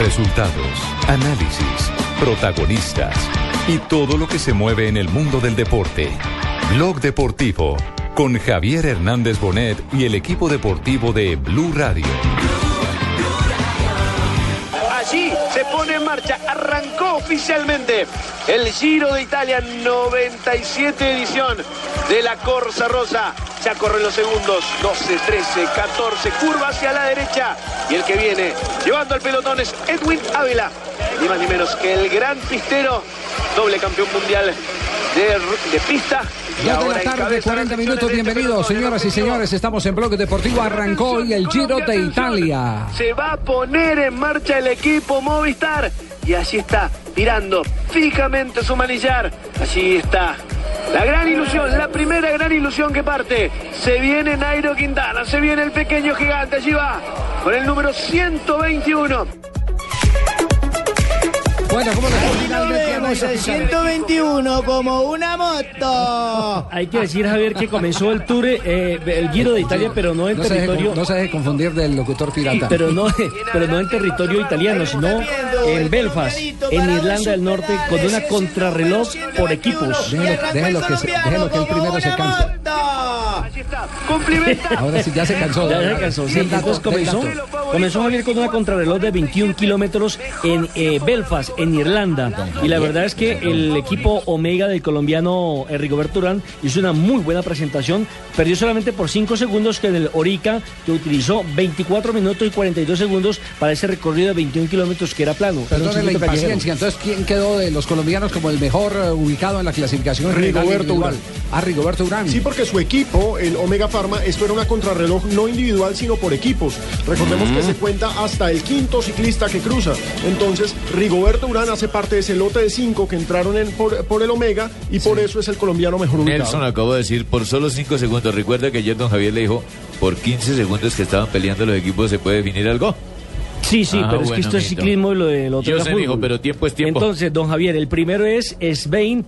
Resultados, análisis, protagonistas y todo lo que se mueve en el mundo del deporte. Blog Deportivo con Javier Hernández Bonet y el equipo deportivo de Blue Radio. Allí se pone en marcha, arrancó oficialmente el Giro de Italia 97 edición de la Corsa Rosa. Ya corren los segundos, 12, 13, 14, curva hacia la derecha. Y el que viene llevando al pelotón es Edwin Ávila, ni más ni menos que el gran pistero, doble campeón mundial de, de pista. Y Dos de la tarde, encabeza 40 las minutos, bienvenidos, señoras y señores. Estamos en Bloque Deportivo. Arrancó hoy el Giro de Italia. Se va a poner en marcha el equipo Movistar. Y allí está, tirando fijamente su manillar. Allí está. La gran ilusión, la primera gran ilusión que parte. Se viene Nairo Quintana, se viene el pequeño gigante. Allí va, con el número 121. Bueno, ¿cómo a vemos, el Quintana? 121 como una moto. Hay que decir, Javier, que comenzó el tour, eh, el Giro de Italia, pero no en No se, deje, territorio, no se deje confundir del locutor pirata. pero no, pero no en territorio italiano, sino en Belfast, en Irlanda del Norte, con una contrarreloj por equipos. Déjelo- déjelo que se- déjelo que él primero se canse. Allí está, cumplimenta. Ahora sí, ya se cansó. Ya se cansó. Sí, entonces comenzó, comenzó Javier con una contrarreloj de 21 kilómetros en eh, Belfast, en Irlanda. Y la verdad es que el equipo Omega del colombiano Rigoberto Urán hizo una muy buena presentación. Perdió solamente por 5 segundos que en el Orica, que utilizó 24 minutos y 42 segundos para ese recorrido de 21 kilómetros que era plano. Perdone la impaciencia. Entonces, ¿quién quedó de los colombianos como el mejor eh, ubicado en la clasificación Rigoberto? Urán. Ah, Rigoberto Urán. Sí, porque su equipo, el Omega Pharma, esto era una contrarreloj no individual, sino por equipos. Recordemos que se cuenta hasta el quinto ciclista que cruza. Entonces, Rigoberto Urán hace parte de ese lote de cinco que entraron en- por, por el Omega y por eso es el colombiano mejor ubicado. Nelson acabó de decir por solo 5 segundos. Recuerda que ayer don Javier le dijo por 15 segundos que estaban peleando los equipos se puede definir algo. Sí, sí, Ah, pero es que bueno, esto es ciclismo y lo de lo otro Yo sé, fútbol. pero tiempo es tiempo. Entonces, don Javier, el primero es Svein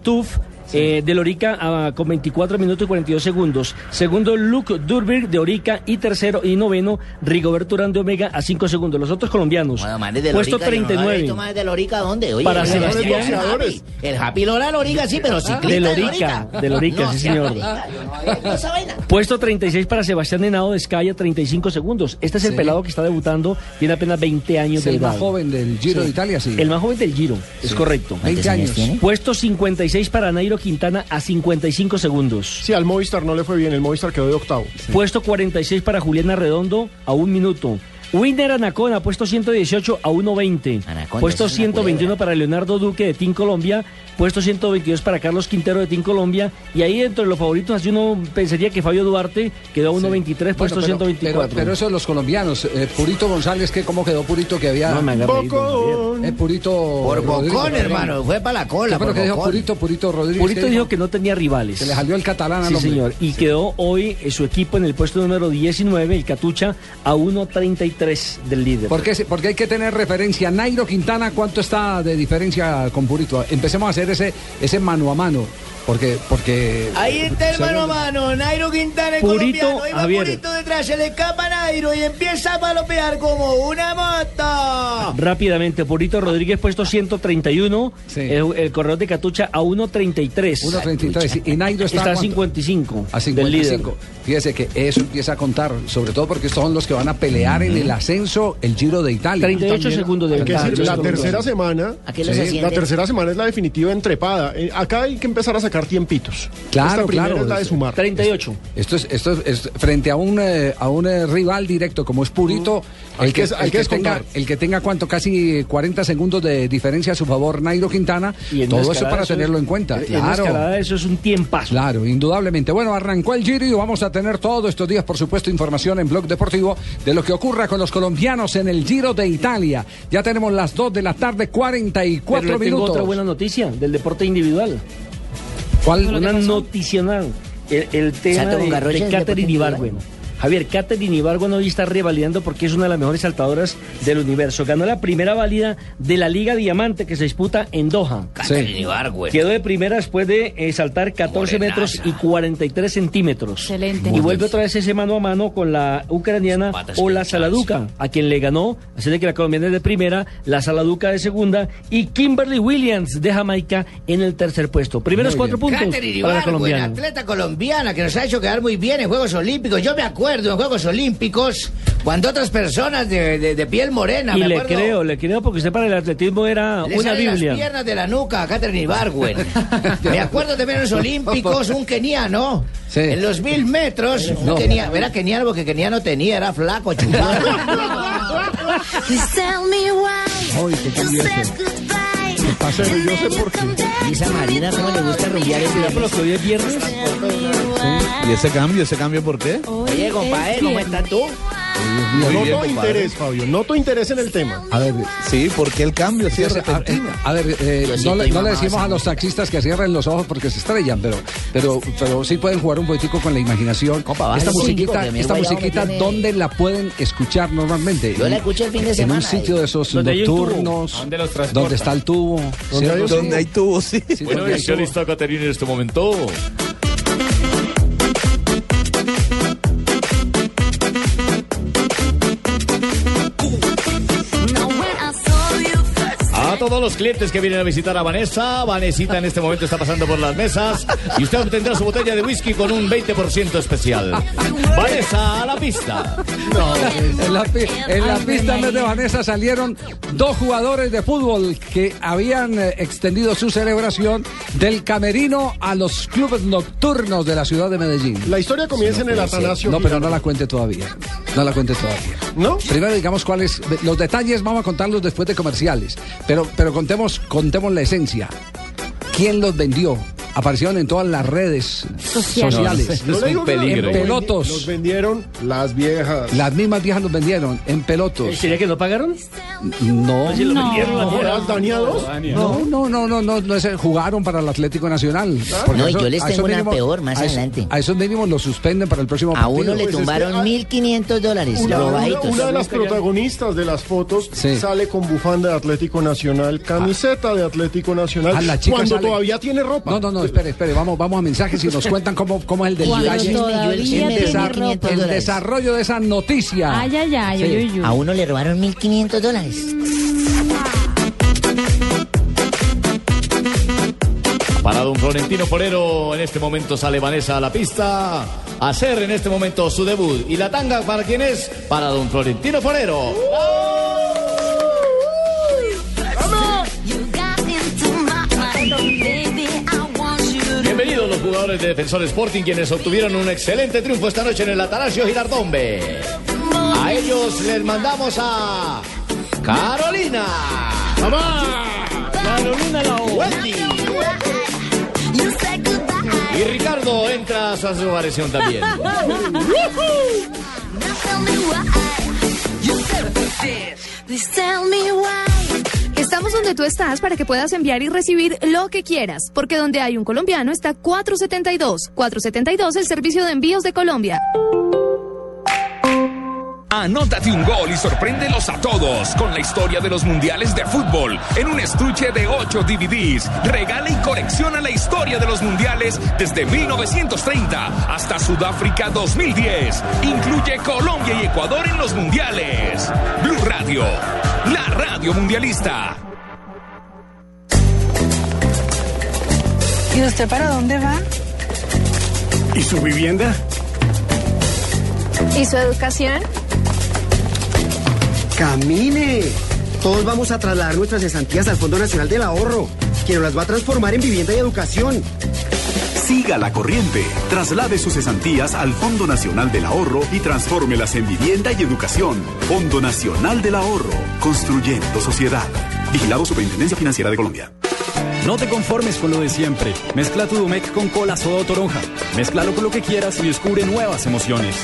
Eh, de Orica ah, con 24 minutos y 42 segundos. Segundo, Luke Durberg de Orica. Y tercero y noveno, Rigoberto Urán de Omega a 5 segundos. Los otros colombianos. Bueno, de Puesto Lorica, yo no lo había 39. visto más de Lorica, ¿dónde? Oye, Para el Sebastián. El Happy, el Happy Lola Lorica, sí, pero ciclista De de Lorica, Lorica. de Lorica, No, sí, señor. Lorica, no había. Puesto 36 para Sebastián Henao de Sky a 35 segundos. Este es el Sí. pelado que está debutando, tiene apenas 20 años Es de el edad. más joven del Giro de Italia, sí. El más joven del Giro, es correcto. 20 años. Puesto 56 para Nairo Quintana a 55 segundos. Sí, al Movistar no le fue bien, el Movistar quedó de octavo. Puesto 46 para Juliana Redondo a un minuto. Winner Anacona, puesto 118 a 1.20. Anaconda, Puesto esa es una 121 culebra. para Leonardo Duque de Team Colombia. Puesto 122 para Carlos Quintero de Team Colombia. Y ahí dentro de los favoritos, así uno pensaría que Fabio Duarte quedó a 1.23, puesto Bueno, pero, 124. Pero, pero eso de los colombianos. Eh, Purito González, ¿qué, ¿cómo quedó Purito que había? No me. Bocón. Eh, Purito. Por Rodrigo, bocón, hermano, fue para la cola. ¿Qué fue lo por que dijo. Purito? Purito Rodríguez. Purito ¿qué dijo que no tenía rivales. Se le salió el catalán al Sí, hombre. señor. Y quedó hoy eh, su equipo en el puesto número 19, el Catucha, a 1.33 del líder. ¿Por qué? Porque hay que tener referencia. Nairo Quintana, ¿cuánto está de diferencia con Purito? Empecemos a hacer ese, ese mano a mano. Porque, porque. Ahí está el mano a mano, Nairo Quintana, el Purito, colombiano. Iba Javier. Purito detrás, se le escapa Nairo y empieza a palopear como una moto. Rápidamente, Purito Rodríguez puesto 131, Sí. el, el corredor de Catucha a 1.33. 1.33. Y Nairo está, Está a ¿cuánto? 55, A del líder. 55. Fíjese que eso empieza a contar, sobre todo porque estos son los que van a pelear en el ascenso, el Giro de Italia. 38 segundos de ventaja. la Segundos. tercera semana, sí, la tercera semana es la definitiva entrepada. Eh, acá hay que empezar a sacar tiempitos. Claro, Esta claro. es la de sumar. 38. Esto es, esto es, es frente a un eh, a un eh, rival directo como es Purito, Hay el que, el tenga descontar. el que tenga cuánto casi 40 segundos de diferencia a su favor Nairo Quintana, Y en todo eso para eso es- tenerlo en cuenta. En Claro. eso es un tiempazo. Claro, indudablemente. Bueno, arrancó el Giro y vamos a tener todos estos días, por supuesto, información en Blog Deportivo de lo que ocurra con los colombianos en el Giro de Italia. Ya tenemos las 2 de la tarde, 44 Pero le tengo minutos. otra buena noticia del deporte individual. ¿Cuál? Una noticional. El, el tema de, de Catherine Ibargüen. Javier, Katherine Ibargüen hoy está revalidando porque es una de las mejores saltadoras del universo. Ganó la primera válida de la Liga Diamante que se disputa en Doha. Katherine Ibargüen. Quedó de primera después de eh, saltar 14 Morenaza. metros y 43 centímetros. Excelente. Y vuelve otra vez ese mano a mano con la ucraniana Ola. Saladuca, a quien le ganó, así de que la colombiana es de primera, la Saladuca de segunda y Kimberly Williams de Jamaica en el tercer puesto. Primeros cuatro puntos Katherine para la colombiana. atleta colombiana que nos ha hecho quedar muy bien en Juegos Olímpicos. Yo me acuerdo en Juegos Olímpicos cuando otras personas de, de- de piel morena, Y me le acuerdo, creo, le creo porque usted para el atletismo era le una salen las Biblia. piernas de la nuca a Katherine Ibargüen. me acuerdo también en los Olímpicos un keniano. Sí. En los mil metros, un No. kenia- era keniano porque keniano tenía, era flaco, chupado. Caliente. Pero yo sé por qué. ¿Y esa Marina cómo le gusta rumbear el viernes. ¿Y ese cambio? ¿Ese cambio por qué? Oye, compadre, ¿cómo estás tú? Muy bien, Noto compadre. interés, Fabio. Noto interés en el tema. A ver, Sí, ¿por qué el cambio? Sí, es a, repentino. a ver, eh, Yo no, le, no le decimos a los taxistas que cierren los ojos porque se estrellan, pero, pero, pero sí pueden jugar un poquitico con la imaginación. Compa, esta musiquita, porque esta musiquita, tiene- ¿dónde la pueden escuchar normalmente? Yo la escuché el fin de En semana, un sitio eh. de esos un tubo. nocturnos, ¿Dónde los donde está el tubo. Donde Sí. Donde hay tubos, sí. Sí, Bueno, ya tubo. lista Caterina en este momento. Todos los clientes que vienen a visitar a Vanessa, Vanesita en este momento está pasando por las mesas y usted obtendrá su botella de whisky con un 20% especial. Vanessa, a la pista. En la, en la pista en vez de Vanessa salieron dos jugadores de fútbol que habían eh, extendido su celebración del camerino a los clubes nocturnos de la ciudad de Medellín. La historia comienza en el Atanasio. No, pero no la cuente todavía. No la cuente todavía. ¿No? Primero digamos cuáles los detalles vamos a contarlos después de comerciales, pero pero contemos contemos la esencia. ¿Quién los vendió? Aparecieron en todas las redes sociales. No peligro. los- En pelotos. Los vendieron las viejas. Las mismas viejas los vendieron en pelotos. ¿Sería que no pagaron? No. Si vendieron ¿No las dañados? No, no, no, no, no, no jugaron para el Atlético Nacional. No, eso- yo les a tengo una peor más a adelante. A esos mínimos los suspenden para el próximo A partido. uno le Pues es tumbaron que, ah, 1.500 dólares, Una, una- robaditos. una de las protagonistas de las fotos Sí. sale con bufanda de Atlético Nacional, camiseta de Atlético Nacional, Ah, la chica cuando sale- todavía tiene ropa. No, no, no, espere, espere, vamos, vamos a mensajes y nos cuentan cómo, cómo es el el detalle. yo el Todavía chisme de tiene 1.500 ropa. El dólares. desarrollo de esa noticia. Ay, ay, ay, Sí. uy, uy, uy. A uno le robaron 1.500 dólares. Para don Florentino Forero, en este momento sale Vanessa a la pista a hacer en este momento su debut. ¿Y la tanga para quién es? Para don Florentino Forero. Bienvenidos jugadores de Defensor Sporting, quienes obtuvieron un excelente triunfo esta noche en el Atanasio Girardombe. A ellos les mandamos a Carolina. Carolina la O. Wendy. Y Ricardo entra a su aparición también. Estamos donde tú estás para que puedas enviar y recibir lo que quieras, porque donde hay un colombiano está 472. 472, el servicio de envíos de Colombia. Anótate un gol y sorpréndelos a todos con la historia de los mundiales de fútbol en un estuche de 8 DVDs. Regala y colecciona la historia de los mundiales desde 1930 hasta Sudáfrica 2010. Incluye Colombia y Ecuador en los mundiales. Blue Radio, la radio mundialista. ¿Y usted para dónde va? ¿Y su vivienda? ¿Y su educación? ¡Camine! Todos vamos a trasladar nuestras cesantías al Fondo Nacional del Ahorro, que nos las va a transformar en vivienda y educación. Siga la corriente. Traslade sus cesantías al Fondo Nacional del Ahorro y transfórmelas en vivienda y educación. Fondo Nacional del Ahorro. Construyendo sociedad. Vigilado Superintendencia Financiera de Colombia. No te conformes con lo de siempre. Mezcla tu Domec con cola soda o toronja. Mézclalo con lo que quieras y descubre nuevas emociones.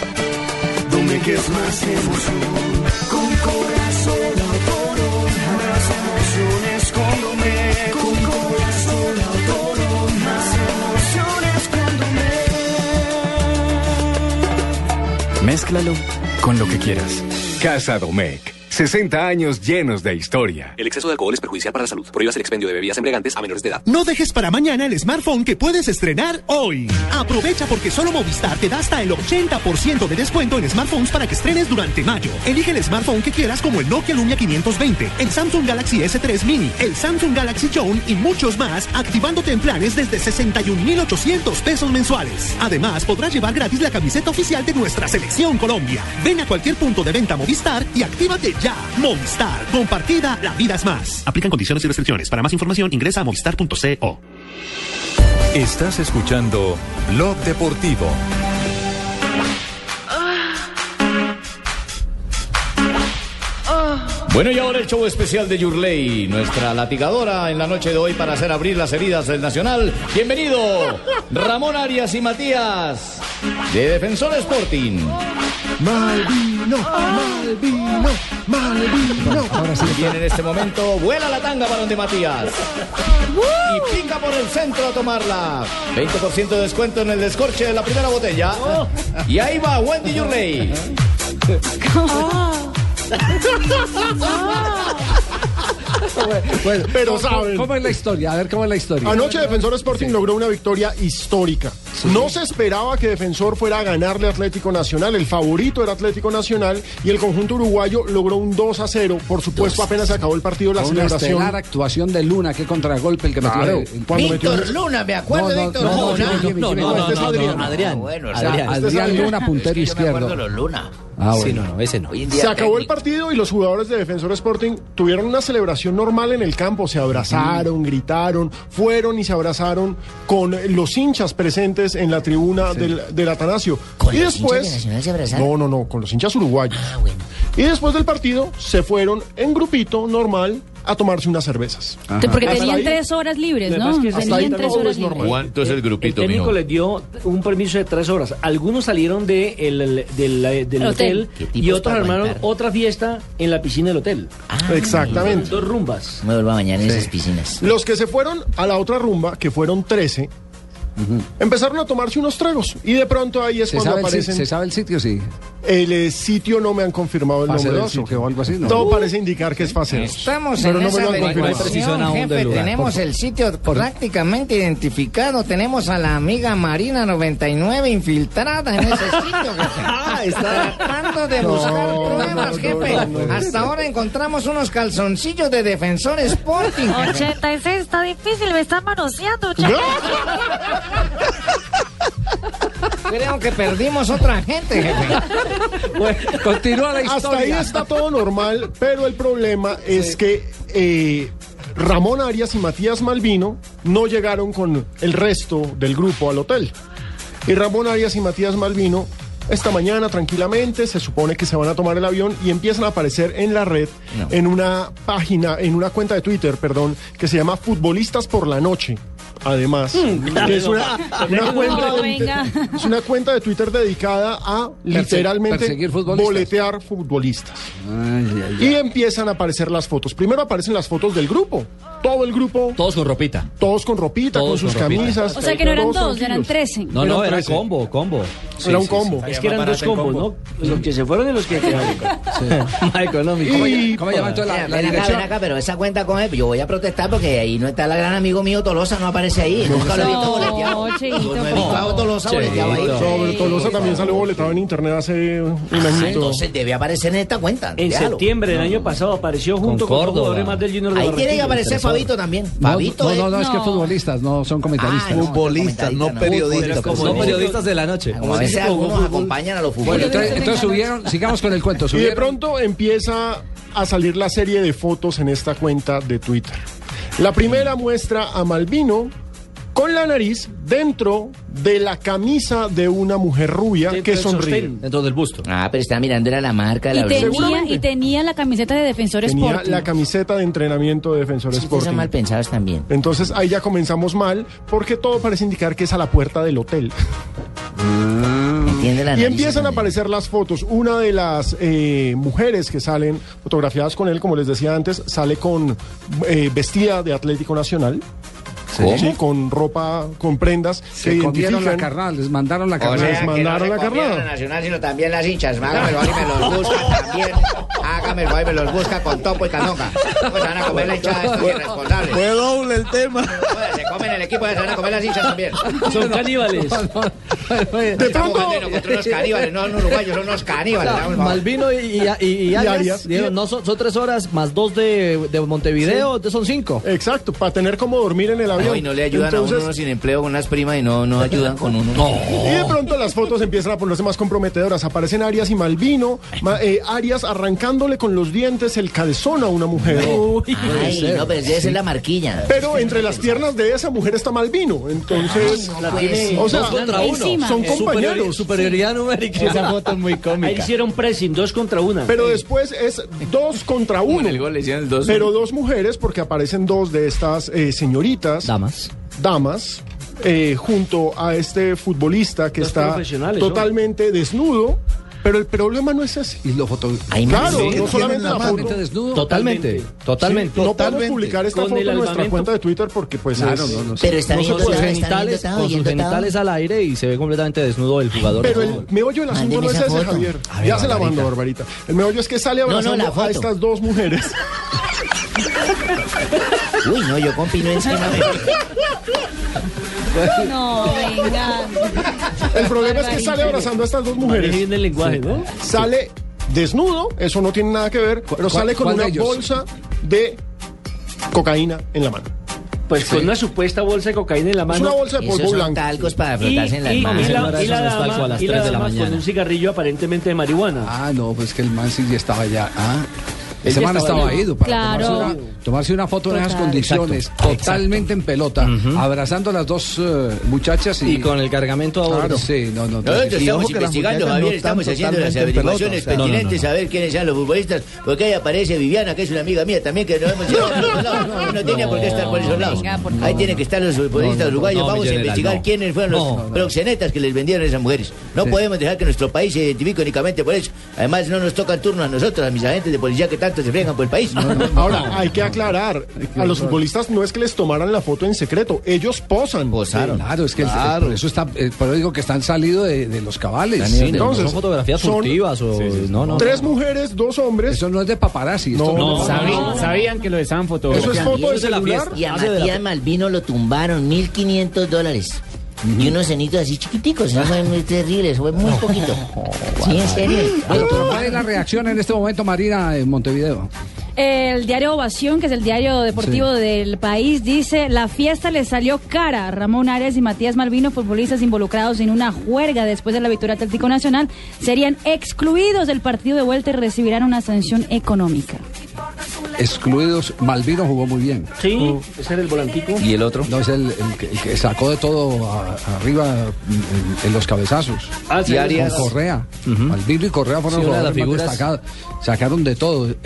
Domec es más emoción. Mézclalo con lo que quieras. Casa Domecq. 60 años llenos de historia. El exceso de alcohol es perjudicial para la salud. Prohíbas el expendio de bebidas embriagantes a menores de edad. No dejes para mañana el smartphone que puedes estrenar hoy. Aprovecha porque solo Movistar te da hasta el 80% de descuento en smartphones para que estrenes durante mayo. Elige el smartphone que quieras como el Nokia Lumia 520, el Samsung Galaxy S3 Mini, el Samsung Galaxy Zone y muchos más, activándote en planes desde 61,800 pesos mensuales. Además, podrás llevar gratis la camiseta oficial de nuestra selección Colombia. Ven a cualquier punto de venta Movistar y actívate ya. Movistar. Compartida, la vida es más. Aplican condiciones y restricciones. Para más información ingresa a movistar.co. Estás escuchando Blog Deportivo. Bueno, y ahora el show especial de Yurley, nuestra latigadora en la noche de hoy para hacer abrir las heridas del Nacional. Bienvenido, Ramón Arias y Matías, de Defensor Sporting. Malvino, Malvino, Malvino. Ahora sí. Viene en este momento, vuela la tanga para donde Matías. Y pica por el centro a tomarla. 20% de descuento en el descorche de la primera botella. Y ahí va Wendy Yurley. Bueno, Pero ¿cómo- saben. ¿Cómo es la historia? A ver, ¿cómo es la historia? Anoche Defensor Sporting logró una victoria histórica. No se esperaba que Defensor fuera a ganarle a Atlético Nacional. El favorito era Atlético Nacional y el conjunto uruguayo logró un 2 a 0. Por supuesto, apenas se acabó el partido, la Una celebración. estelar actuación de Luna, qué contragolpe el que metió. Claro, el- cuando metió Víctor Luna, me acuerdo de Víctor Luna. no, no, no, no, es no, Adrián. no, Adrián. Bueno, Adrián, este es Adrián. Luna, puntero Es que yo me izquierdo. acuerdo los Luna. Ah, bueno. Sí, no, no, ese no. Hoy en día Se acabó el partido y los jugadores de Defensor Sporting tuvieron una celebración normal en el campo. Se abrazaron, gritaron, fueron y se abrazaron con los hinchas presentes en la tribuna del, del Atanasio. ¿Con y los después. de se? No, no, no, con los hinchas uruguayos. Ah, bueno. Y después del partido se fueron en grupito normal a tomarse unas cervezas. Porque tenían ahí- tres horas libres, ¿no? es que Tenían ahí tres horas normal. libres. ¿Cuánto es el grupito, El técnico mijo? les dio un permiso de tres horas. Algunos salieron de el- el- del, del El hotel, hotel. ¿Qué y otros armaron aguantar? otra fiesta en la piscina del hotel. Exactamente. Dos rumbas. Me vuelvo a bañar en esas piscinas. Los que se fueron a la otra rumba, que fueron 13, empezaron a tomarse unos tragos. Y de pronto ahí es ¿Se cuando aparecen. ¿Se sabe el sitio? Sí. El eh, sitio no me han confirmado el Fase nombre del dos, sitio. ¿o algo así, ¿no? Todo parece indicar que es fase 2. Estamos pero en no me esa lo han confirmado. jefe. Tenemos el sitio prácticamente identificado. Tenemos a la amiga Marina 99 infiltrada en ese sitio, jefe. Ah, está. Tratando de No, buscar pruebas, no, jefe. no, no. Hasta ahora encontramos unos calzoncillos de Defensor Sporting. jefe. 86 está difícil, me están manoseando, Creo que perdimos otra gente, jefe. Bueno, continúa la Hasta ahí historia. está todo normal, pero el problema es que eh, Ramón Arias y Matías Malvino no llegaron con el resto del grupo al hotel. Y Ramón Arias y Matías Malvino esta mañana tranquilamente se supone que se van a tomar el avión y empiezan a aparecer en la red en una página, en una cuenta de Twitter, perdón, que se llama Futbolistas por la Noche. Además, que es una, una cuenta de, Venga. es una cuenta de Twitter dedicada a literalmente futbolistas. boletear futbolistas. Ay, ay, Y empiezan a aparecer las fotos. Primero aparecen las fotos del grupo. Todo el grupo, Todos con ropita. todos con ropita, Todos con sus con ropita. camisas. O sea que no eran todos dos, eran. 13. No, no, Eran era 13. combo, combo. Era un combo. Es que eran dos combos, ¿no? Los que se fueron y los que quedaron. Más económico. ¿Cómo, Y- llama- cómo llama entonces la, Ven, la acá, dirección? ven acá, pero esa cuenta con él, yo voy a protestar porque ahí no está el gran amigo mío Tolosa, no aparece ahí. Nunca lo he visto No, boleteado. Cheito, Tolosa boleteado ahí. No, Tolosa también salió boletado en internet hace un Ah, añito. entonces debe aparecer en esta cuenta. En septiembre del año pasado apareció junto con, los Córdoba. jugadores más del Junior de Ahí tiene que aparecer Fabito también. No, Fabito no, no, no, es que futbolistas, no son comentaristas. Ah, Futbolistas, no periodistas. Como No dice- periodistas de la noche. Como veces algunos acompañan a los Bueno, futbolistas. entonces, entonces subieron, sigamos con el cuento. Y de pronto empieza a salir la serie de fotos en esta cuenta de Twitter. La primera muestra a Malvino con la nariz dentro de la camisa de una mujer rubia Dentro que sonríe. sostén. Dentro del busto. Ah, pero está mirando era la marca de Y la tenía, y tenía la camiseta de Defensor Tenía Sporting. la camiseta de entrenamiento de Defensor Sí, Sporting. mal pensados también. Entonces ahí ya comenzamos mal porque todo parece indicar que es a la puerta del hotel. Entiende la Y empiezan a aparecer las fotos. Una de las eh, mujeres que salen fotografiadas con él, como les decía antes, sale con eh, vestida de Atlético Nacional. Sí, con ropa, con prendas Se que comieron la carnal, les mandaron la O carnal. sea, Les que mandaron no la carnada. la Nacional, sino también las hinchas. Hágamelo ahí, me los busca también. Hágamelo ahí, me los busca con topo y canonga. Pues van a comer la hinchada estos irresponsables. Fue doble el tema. Joder, Se comen el equipo, se van a comer las hinchas también. Son caníbales. Estamos jugando contra unos caníbales, no son uruguayos, son unos caníbales. Malvino y, y, y- y Arias, no, son, son tres horas más dos de, de Montevideo, entonces son cinco. Exacto, para tener como dormir en el avión. No, y no le ayudan a uno sin empleo con unas primas y no, no ayudan con uno. Y de pronto las fotos empiezan a ponerse más comprometedoras. Aparecen Arias y Malvino. Ma- eh, Arias arrancándole con los dientes el calzón a una mujer. Ay, no, pero ser la marquilla. Pero entre las piernas de esa mujer está Malvino. Entonces, La tiene o sea, dos contra uno. Encima. son compañeros. superioridad numérica. Esa foto es muy Ahí cómica. hicieron pressing, dos contra una. Pero después es dos contra uno. En el gol le hicieron el dos. Pero dos mujeres, porque aparecen dos de estas eh, señoritas, Damas. damas, eh, junto a este futbolista que está ¿no? totalmente desnudo. Pero el problema no es ese. Y lo foto... Ay, Claro, no solamente la Totalmente foto. desnudo. Totalmente, totalmente. No podemos publicar esta Con foto en nuestra cuenta de Twitter porque pues Claro, es- no, no. Pero está No bien genitales, dotado, con sus genitales al aire y se ve completamente desnudo el jugador. Pero el meollo del asunto Mándeme no es ese, foto. Javier. Ver, ya se la mando, Barbarita. El meollo es que sale no, abrazando la a estas dos mujeres. Uy, no, yo con Pino encima. No, venga. El problema es que sale abrazando a estas dos mujeres. bien el lenguaje, ¿no? Sale desnudo, eso no tiene nada que ver, pero sale con de una ellos? bolsa de cocaína en la mano. Pues con una supuesta bolsa de cocaína en la Es mano. una bolsa de Esos polvo son blanco. talcos para Y, frotarse en las y- y manos. la, y la es dama, a las y la tres de la dama con un cigarrillo aparentemente de marihuana. Ah, no, pues que el man sí ya estaba ya. Ah. Ese man estaba estaba ido. para Claro. tomarse, una, tomarse una foto en esas condiciones, Exacto. totalmente en pelota, abrazando a las dos eh, muchachas y, Y con el cargamento a bordo. Claro, sí, no, no. Nosotros estamos investigando, Javier, no estamos haciendo las pelota, averiguaciones o sea, pertinentes a ver quiénes sean los futbolistas, porque ahí aparece Viviana, que es una amiga mía también, que no hemos lados. No tenía por qué estar por esos lados. Ahí tienen que estar los futbolistas uruguayos. no, Vamos a investigar quiénes fueron los proxenetas que les vendieron a esas mujeres. No podemos dejar que nuestro país se identifique únicamente por eso. Además, no nos toca el turno a nosotros, a mis agentes de policía que tanto se fregan por el país. Ahora, hay que aclarar, a los futbolistas no es que les tomaran la foto en secreto, ellos posan. Posaron. Claro, es que el- Claro. por eso está, eh, por eso digo que están salidos de, de los cabales. Sí, entonces, son fotografías son- furtivas o no, no. Tres mujeres, dos hombres. Eso no es de paparazzi. No, no, no, no. Sabían que lo estaban Eso es fotografiando. foto de la celular. fiesta. Y a Matías Malvino lo tumbaron 1.500 dólares. Y unos cenitos así chiquiticos, eso fue muy terrible, eso fue muy poquito. Sí, en serio. Bueno, pero ¿cuál es la reacción en este momento, Marina, en Montevideo? El diario Ovación, que es el diario deportivo del país, dice, la fiesta le salió cara. Ramón Arias y Matías Malvino, futbolistas involucrados en una juerga después de la victoria Atlético Nacional, serían excluidos del partido de vuelta y recibirán una sanción económica. Excluidos, Malvino jugó muy bien. Sí, ese era el volantico. ¿Y el otro? No, es el, el que, el que sacó de todo a- arriba en, en los cabezazos. Ah, sí, Y Arias. Con Correa. Malvino y Correa fueron Sí, los las más figuras. destacados. Sacaron de todo.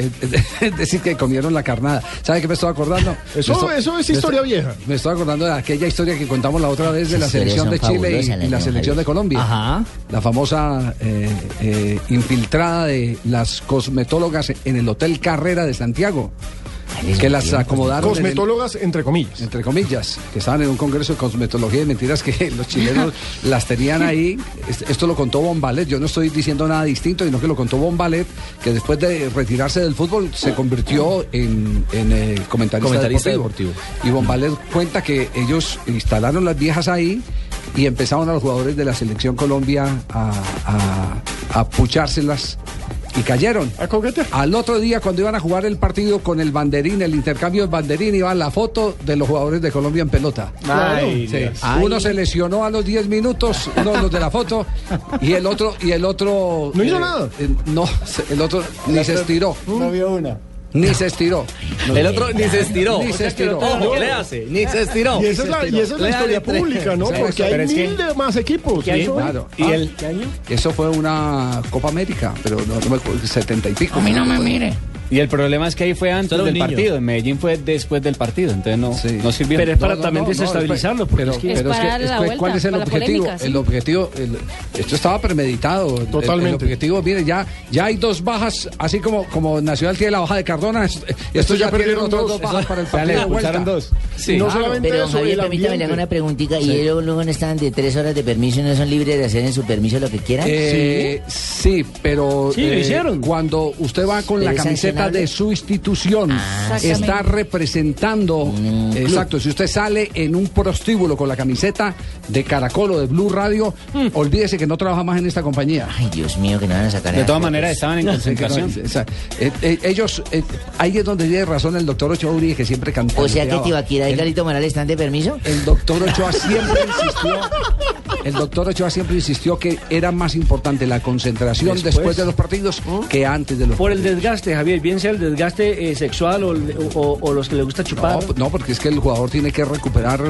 Es, decir, que comieron la carnada. ¿Sabe qué me estoy acordando? Eso- Me estoy- eso es me historia estoy- vieja. Me estoy acordando de aquella historia que contamos la otra vez de la selección de Chile y, la selección de. Colombia. Ajá. La famosa eh, eh, infiltrada de las cosmetólogas en el Hotel Carrera de Santiago. Que las acomodaron. en el- Cosmetólogas, entre comillas. entre comillas, que estaban en un congreso de cosmetología y mentiras que los chilenos las tenían ahí. Es- Esto lo contó Bombalet, yo no estoy diciendo nada distinto, sino que lo contó Bombalet, que después de retirarse del fútbol se convirtió en, en, comentarista, Comentarista deportivo. deportivo. Y Bombalet cuenta que ellos instalaron las viejas ahí y empezaron a los jugadores de la selección Colombia a, a, a puchárselas. Y cayeron. Al otro día, cuando iban a jugar el partido con el banderín, el intercambio del banderín, iba la foto de los jugadores de Colombia en pelota. Ay, Sí. Dios. Uno se lesionó a los 10 minutos, uno los de la foto, y el otro, y el otro. No hizo eh, nada. eh, no, el otro ni se estiró. No vio una. Ni se estiró. El otro ni se estiró. Ni se estiró. Ojo, le hace, ni se estiró. Y esa es la, y esa es la Lea historia pública, ¿no? Porque hay mil de más equipos. ¿Qué año? Claro. ¿Y Ah, el ¿Qué año? Eso fue una Copa América, pero no, no me acuerdo, 70 y pico. A mí no me mire. Y el problema es que ahí fue antes del niño. partido, en Medellín fue después del partido, entonces no, no sirvió. Pero es para también desestabilizarlo, porque Pero, es que- pero es que- es que- ¿cuál es el objetivo? El objetivo, el- esto estaba premeditado. Totalmente. El, objetivo, mire, ya, ya hay dos bajas, así como, como Nacional tiene la baja de Cardona, es- esto ya, ya perdieron otras dos. dos bajas para el Ya le partido expulsaron dos. Sí. No Claro. solamente Pero eso, Javier, permítame, le hago una preguntita. ¿Y Sí. ellos luego no estaban de tres horas de permiso y no son libres de hacer en su permiso lo que quieran? Eh, sí, pero Sí, lo eh, hicieron. cuando usted va con la camiseta de su institución, está representando, exacto, si usted sale en un prostíbulo con la camiseta de Caracol o de Blue Radio, olvídese que no trabaja más en esta compañía. Ay, Dios mío, que no van a sacar De todas maneras, estaban en concentración. ellos, eh, ahí es donde tiene razón el doctor Ochoa Uribe, que siempre cantó. O sea que Tibaquira y Carito Morales están de permiso. El doctor Ochoa siempre insistió, el doctor Ochoa siempre insistió que era más importante la concentración después, Después. de los partidos que antes de los Por el desgaste, Javier, bien sea el desgaste eh, sexual o, el- o- o los que le gusta chupar. No, no, porque es que el jugador tiene que recuperar,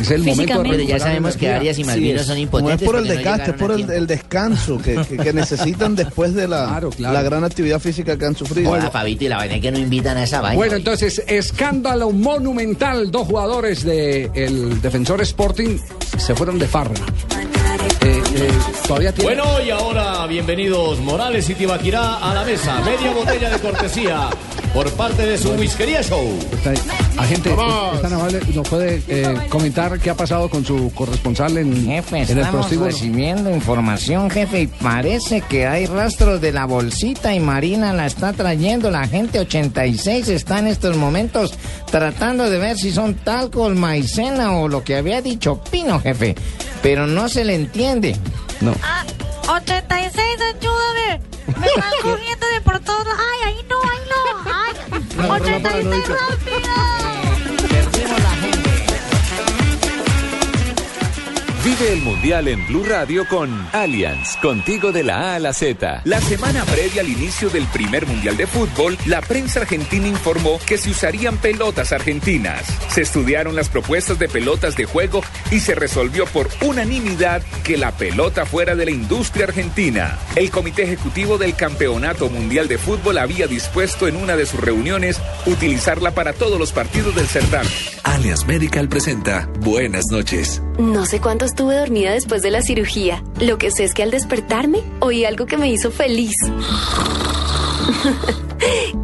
es el momento de Ya sabemos que. Arias y Malvino son No es impotentes. por el no desgaste, es por a el, descanso que, que- que necesitan después de la, claro. la gran actividad física que han sufrido. Hola, Fabito, y la vaina es que no invitan a esa vaina. Bueno, entonces, escándalo monumental. Dos jugadores del Defensor Sporting se fueron de farra. Eh. Bueno, y ahora bienvenidos Morales y Tibaquirá a la mesa. Media botella de cortesía por parte de su whiskería show. Agente, es tan amable, ¿nos puede eh, comentar qué ha pasado con su corresponsal en, Jefe, en el estamos prostíbulo? recibiendo información, jefe, y parece que hay rastros de la bolsita y Marina la está trayendo. La gente 86 está en estos momentos tratando de ver si son talco, maicena o lo que había dicho Pino, jefe. Pero no se le entiende. No. 86, ayúdame. Me están cogiendo de por todos lados. Ay, ahí no, ahí no. Ay, 86, rápido. Vive el Mundial en Blue Radio con Allianz, contigo de la A a la Z. La semana previa al inicio del primer Mundial de Fútbol, la prensa argentina informó que se usarían pelotas argentinas. Se estudiaron las propuestas de pelotas de juego y se resolvió por unanimidad que la pelota fuera de la industria argentina. El Comité Ejecutivo del Campeonato Mundial de Fútbol había dispuesto en una de sus reuniones utilizarla para todos los partidos del certamen. Alias Medical presenta Buenas noches. No sé cuánto estuve dormida después de la cirugía. Lo que sé es que al despertarme oí algo que me hizo feliz.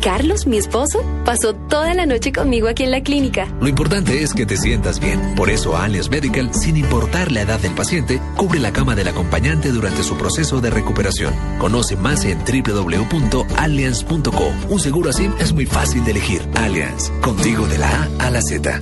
Carlos, mi esposo, pasó toda la noche conmigo aquí en la clínica. Lo importante es que te sientas bien. Por eso Alias Medical, sin importar la edad del paciente, cubre la cama del acompañante durante su proceso de recuperación. Conoce más en www.allianz.co. Un seguro así es muy fácil de elegir. Allianz, contigo de la A a la Z.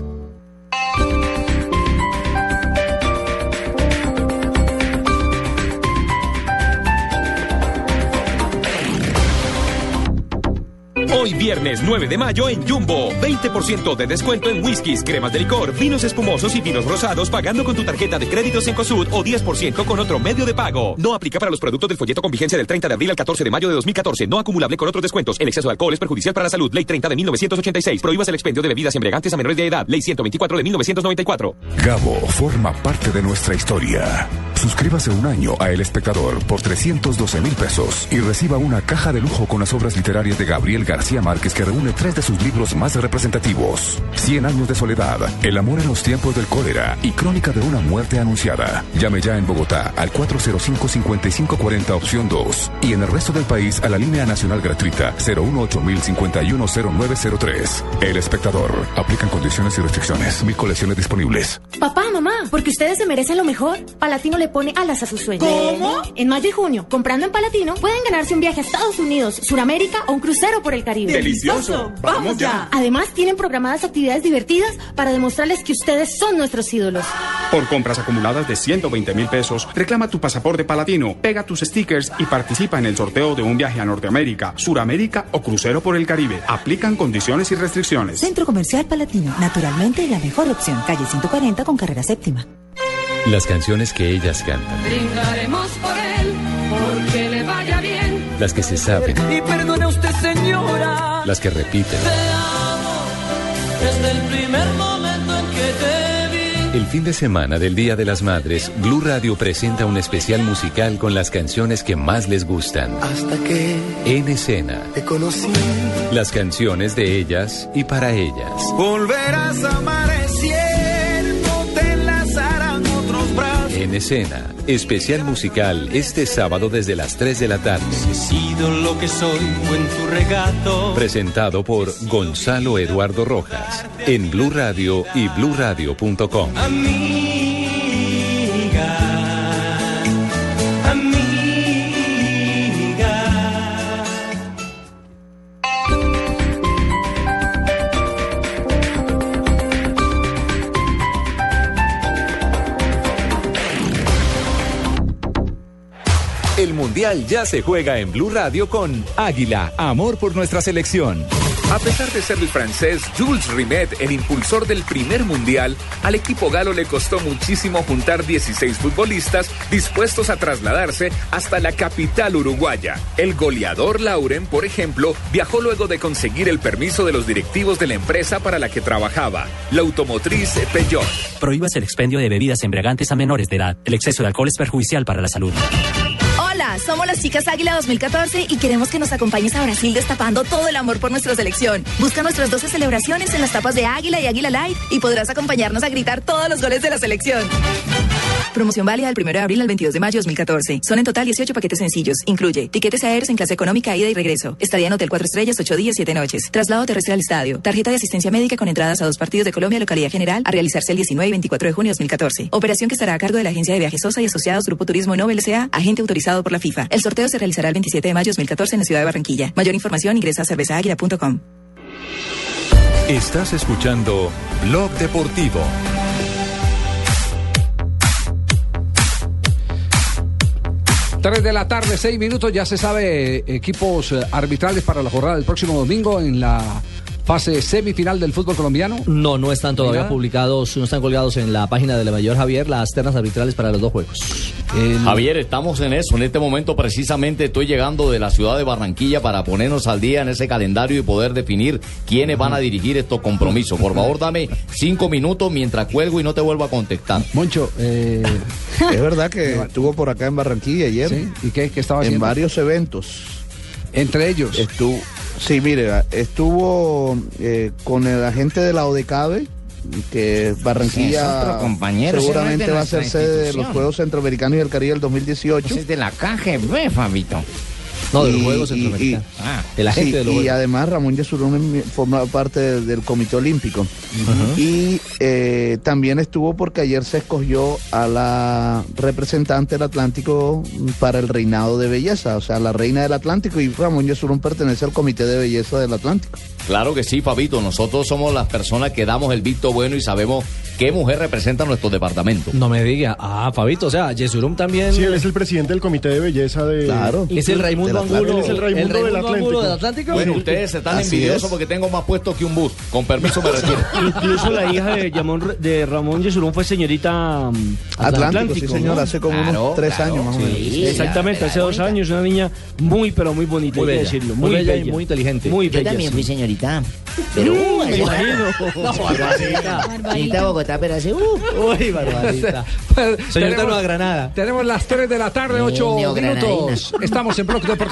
Hoy viernes 9 de mayo en Jumbo, 20% de descuento en whiskies, cremas de licor, vinos espumosos y vinos rosados pagando con tu tarjeta de créditos en COSUD o 10% con otro medio de pago. No aplica para los productos del folleto con vigencia del 30 de abril al 14 de mayo de 2014, no acumulable con otros descuentos. El exceso de alcohol es perjudicial para la salud. Ley 30 de 1986. Prohíbas el expendio de bebidas embriagantes a menores de edad. Ley 124 de 1994. Gabo forma parte de nuestra historia. Suscríbase un año a El Espectador por 312 mil pesos y reciba una caja de lujo con las obras literarias de Gabriel García Márquez que reúne tres de sus libros más representativos. Cien años de soledad, El amor en los tiempos del cólera y Crónica de una muerte anunciada. Llame ya en Bogotá al 405-5540 opción 2 y en el resto del país a la línea nacional gratuita 018-051-0903. El Espectador. Aplican condiciones y restricciones. Mil colecciones disponibles. Papá, mamá, porque ustedes se merecen lo mejor. Palatino le pone alas a sus sueños. ¿Cómo? En mayo y junio, comprando en Palatino, pueden ganarse un viaje a Estados Unidos, Suramérica o un crucero por el Caribe. ¡Delicioso! ¡Vamos ya! Además, tienen programadas actividades divertidas para demostrarles que ustedes son nuestros ídolos. Por compras acumuladas de 120 mil pesos, reclama tu pasaporte palatino, pega tus stickers y participa en el sorteo de un viaje a Norteamérica, Suramérica o crucero por el Caribe. Aplican condiciones y restricciones. Centro Comercial Palatino, naturalmente la mejor opción. Calle 140 con carrera séptima. Las canciones que ellas cantan, Brindaremos por él, las que se saben, Y perdone usted, señora. las que repiten, Te amo desde el primer momento en que te vi. El fin de semana del Día de las Madres, Blue Radio presenta un especial musical con las canciones que más les gustan. Hasta que En escena, te conocí. las canciones de ellas y para ellas. Volverás a amanecer, En escena, especial musical este sábado desde las 3 de la tarde. He sido lo que soy en tu regato. Presentado por Gonzalo Eduardo Rojas en Blue Radio y bluradio.com. Mundial ya se juega en Blue Radio con Águila, amor por nuestra selección. A pesar de ser el francés Jules Rimet el impulsor del primer mundial, al equipo galo le costó muchísimo juntar 16 futbolistas dispuestos a trasladarse hasta la capital uruguaya. El goleador Lauren, por ejemplo, viajó luego de conseguir el permiso de los directivos de la empresa para la que trabajaba, la automotriz Peugeot. Prohíbas el expendio de bebidas embriagantes a menores de edad. El exceso de alcohol es perjudicial para la salud. Somos las chicas Águila 2014 y queremos que nos acompañes a Brasil destapando todo el amor por nuestra selección. Busca nuestras 12 celebraciones en las tapas de Águila y Águila Light y podrás acompañarnos a gritar todos los goles de la selección. Promoción válida del 1 de abril al 22 de mayo 2014. Son en total 18 paquetes sencillos. Incluye tiquetes aéreos en clase económica, ida y regreso. Estadía en hotel 4 estrellas, 8 días, 7 noches. Traslado terrestre al estadio. Tarjeta de asistencia médica con entradas a dos partidos de Colombia, localidad general, a realizarse el 19 y 24 de junio de 2014. Operación que estará a cargo de la Agencia de Viajes Sosa y Asociados Grupo Turismo Nobel S.A., agente autorizado por la FIFA. El sorteo se realizará el 27 de mayo de 2014 en la ciudad de Barranquilla. Mayor información ingresa a cervezaaguila.com. Estás escuchando Blog Deportivo. Tres de la tarde, seis minutos, ya se sabe eh, equipos eh, arbitrales para la jornada del próximo domingo en la fase semifinal del fútbol colombiano. No, no están todavía publicados, no están colgados en la página de la mayor Javier las ternas arbitrales para los dos juegos. Javier, estamos en eso. En este momento precisamente estoy llegando de la ciudad de Barranquilla para ponernos al día en ese calendario y poder definir quiénes van a dirigir estos compromisos. Por favor, dame cinco minutos mientras cuelgo y no te vuelvo a contestar. Moncho, eh, Es verdad que estuvo por acá en Barranquilla ayer. Sí, ¿y qué, qué estaba En haciendo? varios eventos. Entre ellos. Estuvo, sí, mire, estuvo eh, con el agente de la ODECABE, que Barranquilla compañero, seguramente va a ser sede de los. Juegos Centroamericanos y del Caribe del 2018. Ese es de la KGB, Fabito. No, de los Y- Centroamericanos. y- Ah, el agente sí, de los y Juegos. además Ramón Yesurún forma parte del, del Comité Olímpico. Y eh, también estuvo porque ayer se escogió a la representante del Atlántico para el reinado de belleza, o sea, la reina del Atlántico. Y Ramón Yesurún pertenece al Comité de Belleza del Atlántico. Claro que sí, Fabito. Nosotros somos las personas que damos el visto bueno y sabemos qué mujer representa nuestro departamento. No me diga. Ah, Fabito, o sea, Yesurum también. Sí, él es el presidente del comité de belleza de. Claro. Es el Raimundo Del Atlántico. Es el Raimundo del Atlántico. del Atlántico. Bueno, ustedes están Así envidiosos es. porque tengo más puestos que un bus. Con permiso me retiro. Incluso la hija de, Ramón- de Ramón Yesurún fue señorita mm, Atlántico, sí, señor, ¿no? hace como Claro, unos tres claro, años más o menos. Sí, Exactamente, hace dos bonita. años, una niña muy, pero muy bonita, Muy hay que bella, decirlo. muy Muy, bella bella, y muy inteligente. Muy Yo bella. también sí. fui señorita. Pero, uh, Me imagino. No, Barbarita. Señorita Bogotá, pero hace, uh, Uy, Barbarita. Señorita Tenemos- Nueva Granada. Tenemos las 3 de la tarde, 8 neogranadina. minutos. Estamos en Blog Deportivo.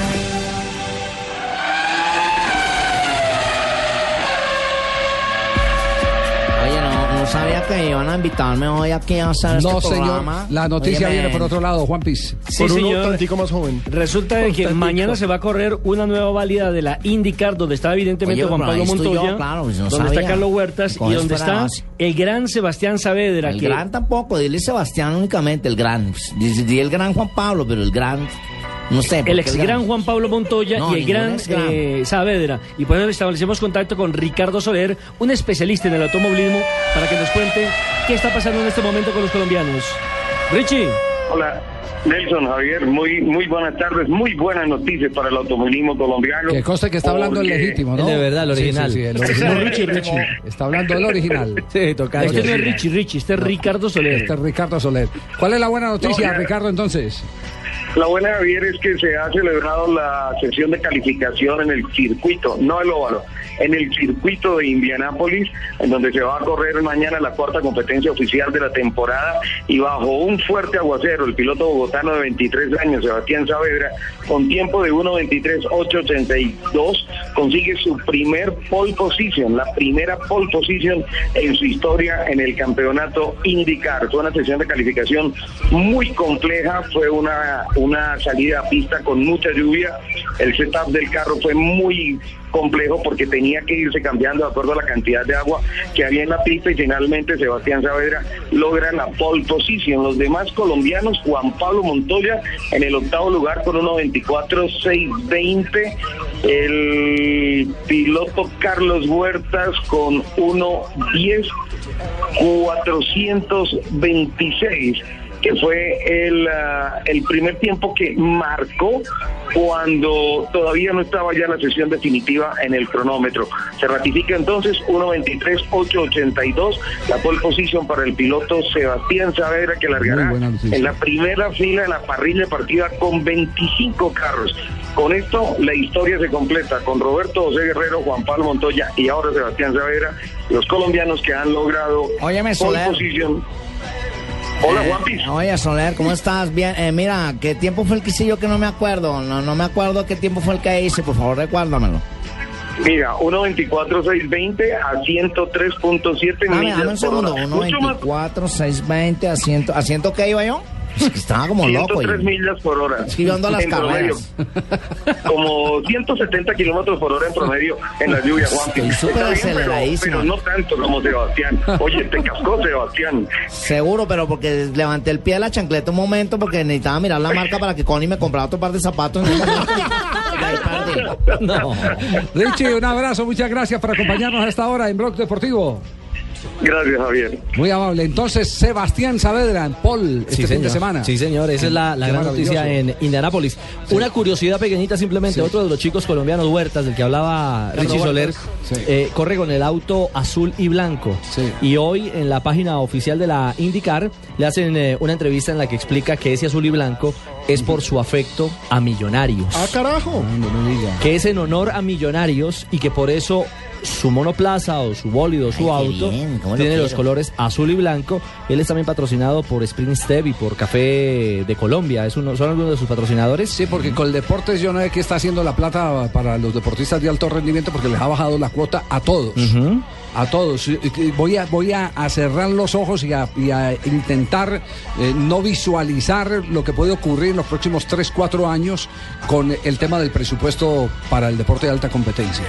Que iban a invitarme hoy aquí a hacer No, este señor. programa. La noticia Óyeme, viene por otro lado, Juan Piz. Sí, por uno señor. tantico más joven. Resulta de que mañana se va a correr una nueva válida de la IndyCar, donde está evidentemente Oye, Juan Pablo yo, Montoya, claro, pues no donde sabía. está Carlos Huertas y donde está el gran Sebastián Saavedra. El que gran tampoco, dile Sebastián únicamente, el gran. Dice di el gran Juan Pablo, pero el gran. No sé. ¿por el ex gran Juan Pablo Montoya No, y el gran eh, Saavedra. Y por eso establecemos contacto con Ricardo Soler, un especialista en el automovilismo, para que nos cuente qué está pasando en este momento con los colombianos. Richie. Hola, Nelson Javier, muy muy buenas tardes, muy buenas noticias para el automovilismo colombiano. Que conste que está hablando el legítimo, ¿no? El de verdad, el original. Sí, sí, el Ese original. es Richie, Richie. Está hablando el original. Sí, toca. Este no es Richie, Richie, este es Ricardo Soler. Este es Ricardo Soler. ¿Cuál es la buena noticia, No, Ricardo, entonces? La buena, Javier, es que se ha celebrado la sesión de calificación en el circuito, no el óvalo, en el circuito de Indianápolis, en donde se va a correr mañana la cuarta competencia oficial de la temporada y bajo un fuerte aguacero, el piloto bogotano de 23 años, Sebastián Saavedra, con tiempo de 1.23.882, consigue su primer pole position, la primera pole position en su historia en el campeonato IndyCar. Fue una sesión de calificación muy compleja, fue una, una salida a pista con mucha lluvia, el setup del carro fue muy complejo porque tenía que irse cambiando de acuerdo a la cantidad de agua que había en la pista y finalmente Sebastián Saavedra logra la pole position. Los demás colombianos, Juan Pablo Montoya en el octavo lugar con 1.24.620, el piloto Carlos Huertas con 1.10.426 que fue el, ah, el primer tiempo que marcó cuando todavía no estaba ya la sesión definitiva en el cronómetro. Se ratifica entonces 1.23.882, la pole position para el piloto Sebastián Saavedra que largará en la primera fila de la parrilla partida con 25 carros. Con esto la historia se completa con Roberto José Guerrero, Juan Pablo Montoya y ahora Sebastián Saavedra, los colombianos que han logrado Óyeme, pole Soler. position. Hola, Juanpis. Oye, Soler, ¿cómo estás? Bien, eh, mira, ¿qué tiempo fue el que hice yo que no me acuerdo? No, no me acuerdo qué tiempo fue el que hice, por favor, recuérdamelo. Mira, 1.24.620 a 103.7 Dame, millas dame un segundo, hora. Mucho más, 1.24, 620, a 100, ¿a 100 qué iba yo? Es que estaba como loco. 103 y- millas por hora. Que yo ando a las En promedio. carreras. Como 170 kilómetros por hora en promedio en la lluvia, Juanpis. Estoy súper pero- aceleradísimo. Pero no tanto como Sebastián. Oye, te cascó Sebastián. Seguro, pero porque levanté el pie de la chancleta un momento porque necesitaba mirar la marca para que Connie me comprara otro par de zapatos. En. No. Richie, un abrazo, muchas gracias por acompañarnos a esta hora en Blog Deportivo. Gracias, Javier. Muy amable. Entonces, Sebastián Saavedra en Paul este Sí, fin de semana. Sí, señor. Esa es la, gran noticia en Indianápolis. Una curiosidad pequeñita simplemente. Otro de los chicos colombianos, Huertas, del que hablaba Richie Soler, eh, corre con el auto azul y blanco. Y hoy en la página oficial de la IndyCar le hacen eh, una entrevista en la que explica que ese azul y blanco es por su afecto a millonarios. ¡Ah, carajo! que es en honor a millonarios y que por eso su monoplaza o su bólido, su Ay, auto, bien, cómo lo tiene los colores azul y blanco. Él es también patrocinado por Spring Step y por Café de Colombia. Es uno, son algunos de sus patrocinadores. Sí, porque Coldeportes yo no sé qué está haciendo la plata para los deportistas de alto rendimiento porque les ha bajado la cuota a todos. A todos. Voy a, voy a, a cerrar los ojos y a, y a intentar eh, no visualizar lo que puede ocurrir en los próximos 3, 4 años con el tema del presupuesto para el deporte de alta competencia.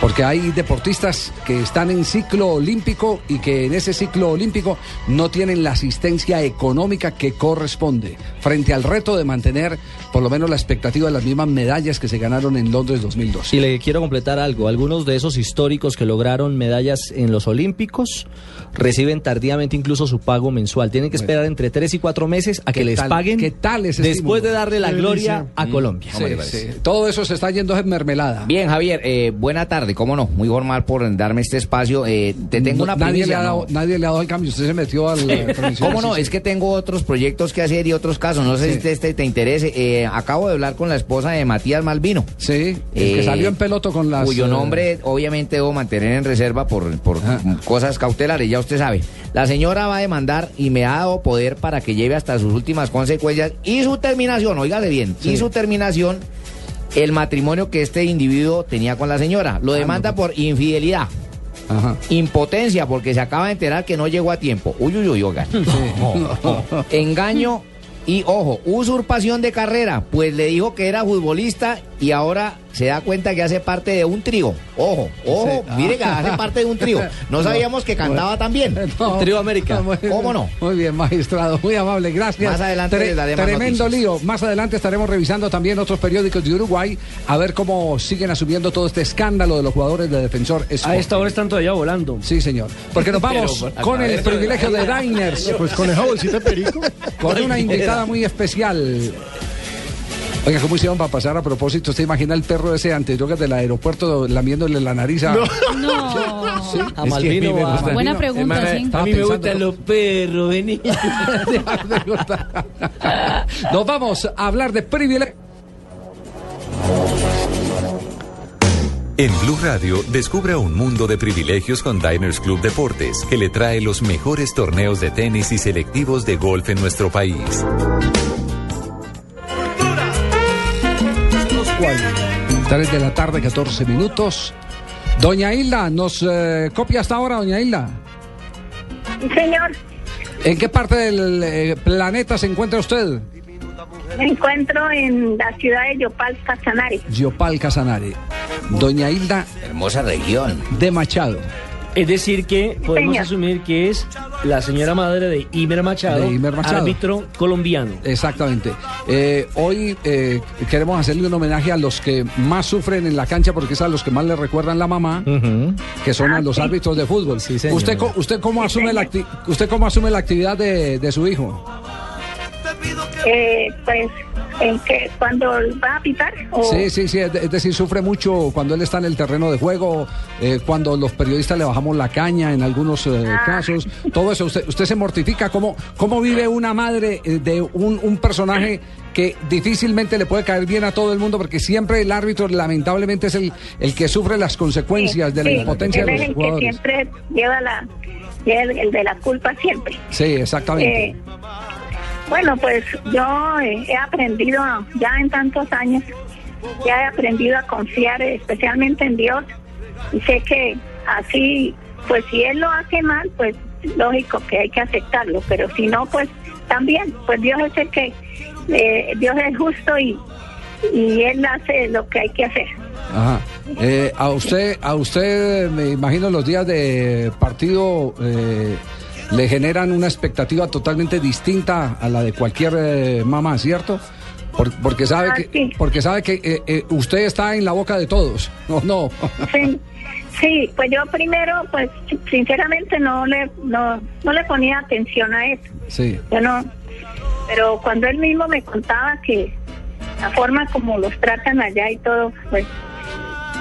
Porque hay deportistas que están en ciclo olímpico y que en ese ciclo olímpico no tienen la asistencia económica que corresponde frente al reto de mantener por lo menos la expectativa de las mismas medallas que se ganaron en Londres 2002. Y le quiero completar algo. Algunos de esos históricos que lograron medallas en los Olímpicos reciben tardíamente incluso su pago mensual. Tienen que esperar entre tres y cuatro meses a que ¿Qué les tal- paguen qué tal ese después estímulo? de darle la gloria a. Colombia. Sí, sí. Todo eso se está yendo en mermelada. Bien, Javier, eh, buena tarde, cómo no, muy formal por darme este espacio. Eh, te tengo No- una nadie, le ha ¿no? dado, nadie le ha dado el cambio. Usted se metió al. transmisión. ¿Cómo no? Sí, Es que tengo otros proyectos que hacer y otros casos. No sé Sí. si este te interese. Eh, acabo de hablar con la esposa de Matías Malvino. Sí, el que salió en peloto con las. Cuyo eh, nombre obviamente debo mantener en reserva por, por cosas cautelares, ya usted sabe. La señora va a demandar y me ha dado poder para que lleve hasta sus últimas consecuencias y su terminación, óigale bien, y su terminación el matrimonio que este individuo tenía con la señora. Lo demanda por infidelidad. Impotencia, porque se acaba de enterar que no llegó a tiempo. Uy, uy, uy, oigan. Engaño y, ojo, usurpación de carrera, pues le dijo que era futbolista y ahora se da cuenta que hace parte de un trío. Ojo, ojo, Sí. mire que hace parte de un trío. No sabíamos que cantaba también. No. Trío América. Muy bien. ¿Cómo no? Muy bien, magistrado, muy amable, gracias. Más adelante les daré más Tremendo noticias. lío. Más adelante estaremos revisando también otros periódicos de Uruguay a ver cómo siguen asumiendo todo este escándalo de los jugadores de defensor. A Sporting. esta hora están todavía volando. Sí, señor. Porque nos vamos Pero, con el privilegio de Diners. Pues con esa bolsita de perico. Con una invitada muy especial. Oiga, ¿cómo hicieron para pasar a propósito? ¿Usted imagina el perro ese antiyogas del aeropuerto lamiéndole la nariz a... No. Sí, A es que Malvino a- Buena pregunta, Hermana, sí. estaba A mí me pensando- gustan los perros, vení. Nos vamos a hablar de privilegio. En Blue Radio, descubra un mundo de privilegios con Diners Club Deportes, que le trae los mejores torneos de tenis y selectivos de golf en nuestro país. 3 de la tarde, 14 minutos. Doña Hilda, ¿nos eh, copia hasta ahora, doña Hilda? Señor, ¿En qué parte del eh, planeta se encuentra usted? me encuentro en la ciudad de Yopal, Casanare. Yopal Casanare. Doña Hilda. Hermosa región. De Machado. Es decir, que podemos asumir que es la señora madre de Imer Machado, De Imer Machado. árbitro colombiano. Exactamente. Eh, hoy eh, queremos hacerle un homenaje a los que más sufren en la cancha porque es a los que más le recuerdan la mamá, que son a los árbitros de fútbol. señor. ¿Usted, co- usted, cómo asume la ¿Usted cómo asume la actividad de, de su hijo? Eh, pues, ¿en qué? ¿Cuándo va a pitar? O- Sí, sí, sí. Es, de- es decir, sufre mucho cuando él está en el terreno de juego, eh, cuando los periodistas le bajamos la caña en algunos eh, Ah. casos. Todo eso. Usted, usted se mortifica. ¿Cómo, cómo vive una madre eh, de un, un personaje que difícilmente le puede caer bien a todo el mundo? Porque siempre el árbitro, lamentablemente, es el, el que sufre las consecuencias de la sí, impotencia él de es los el que jugadores. siempre lleva la, el, el de la culpa siempre. Sí, exactamente. Eh, bueno, pues yo eh, he aprendido ya en tantos años, ya he aprendido a confiar eh, especialmente en Dios y sé que así, pues si Él lo hace mal, pues lógico que hay que aceptarlo, pero si no, pues también, pues Dios es el que, eh, Dios es justo y, y Él hace lo que hay que hacer. Ajá. Eh, a usted, a usted, me imagino los días de partido eh, le generan una expectativa totalmente distinta a la de cualquier eh, mamá, ¿cierto? Por- porque sabe Ah, que, sí. porque sabe que eh, eh, usted está en la boca de todos. No, no. Sí, sí, pues yo primero, pues sinceramente no le, no, no le ponía atención a eso. Sí. Yo no, pero cuando él mismo me contaba que la forma como los tratan allá y todo, pues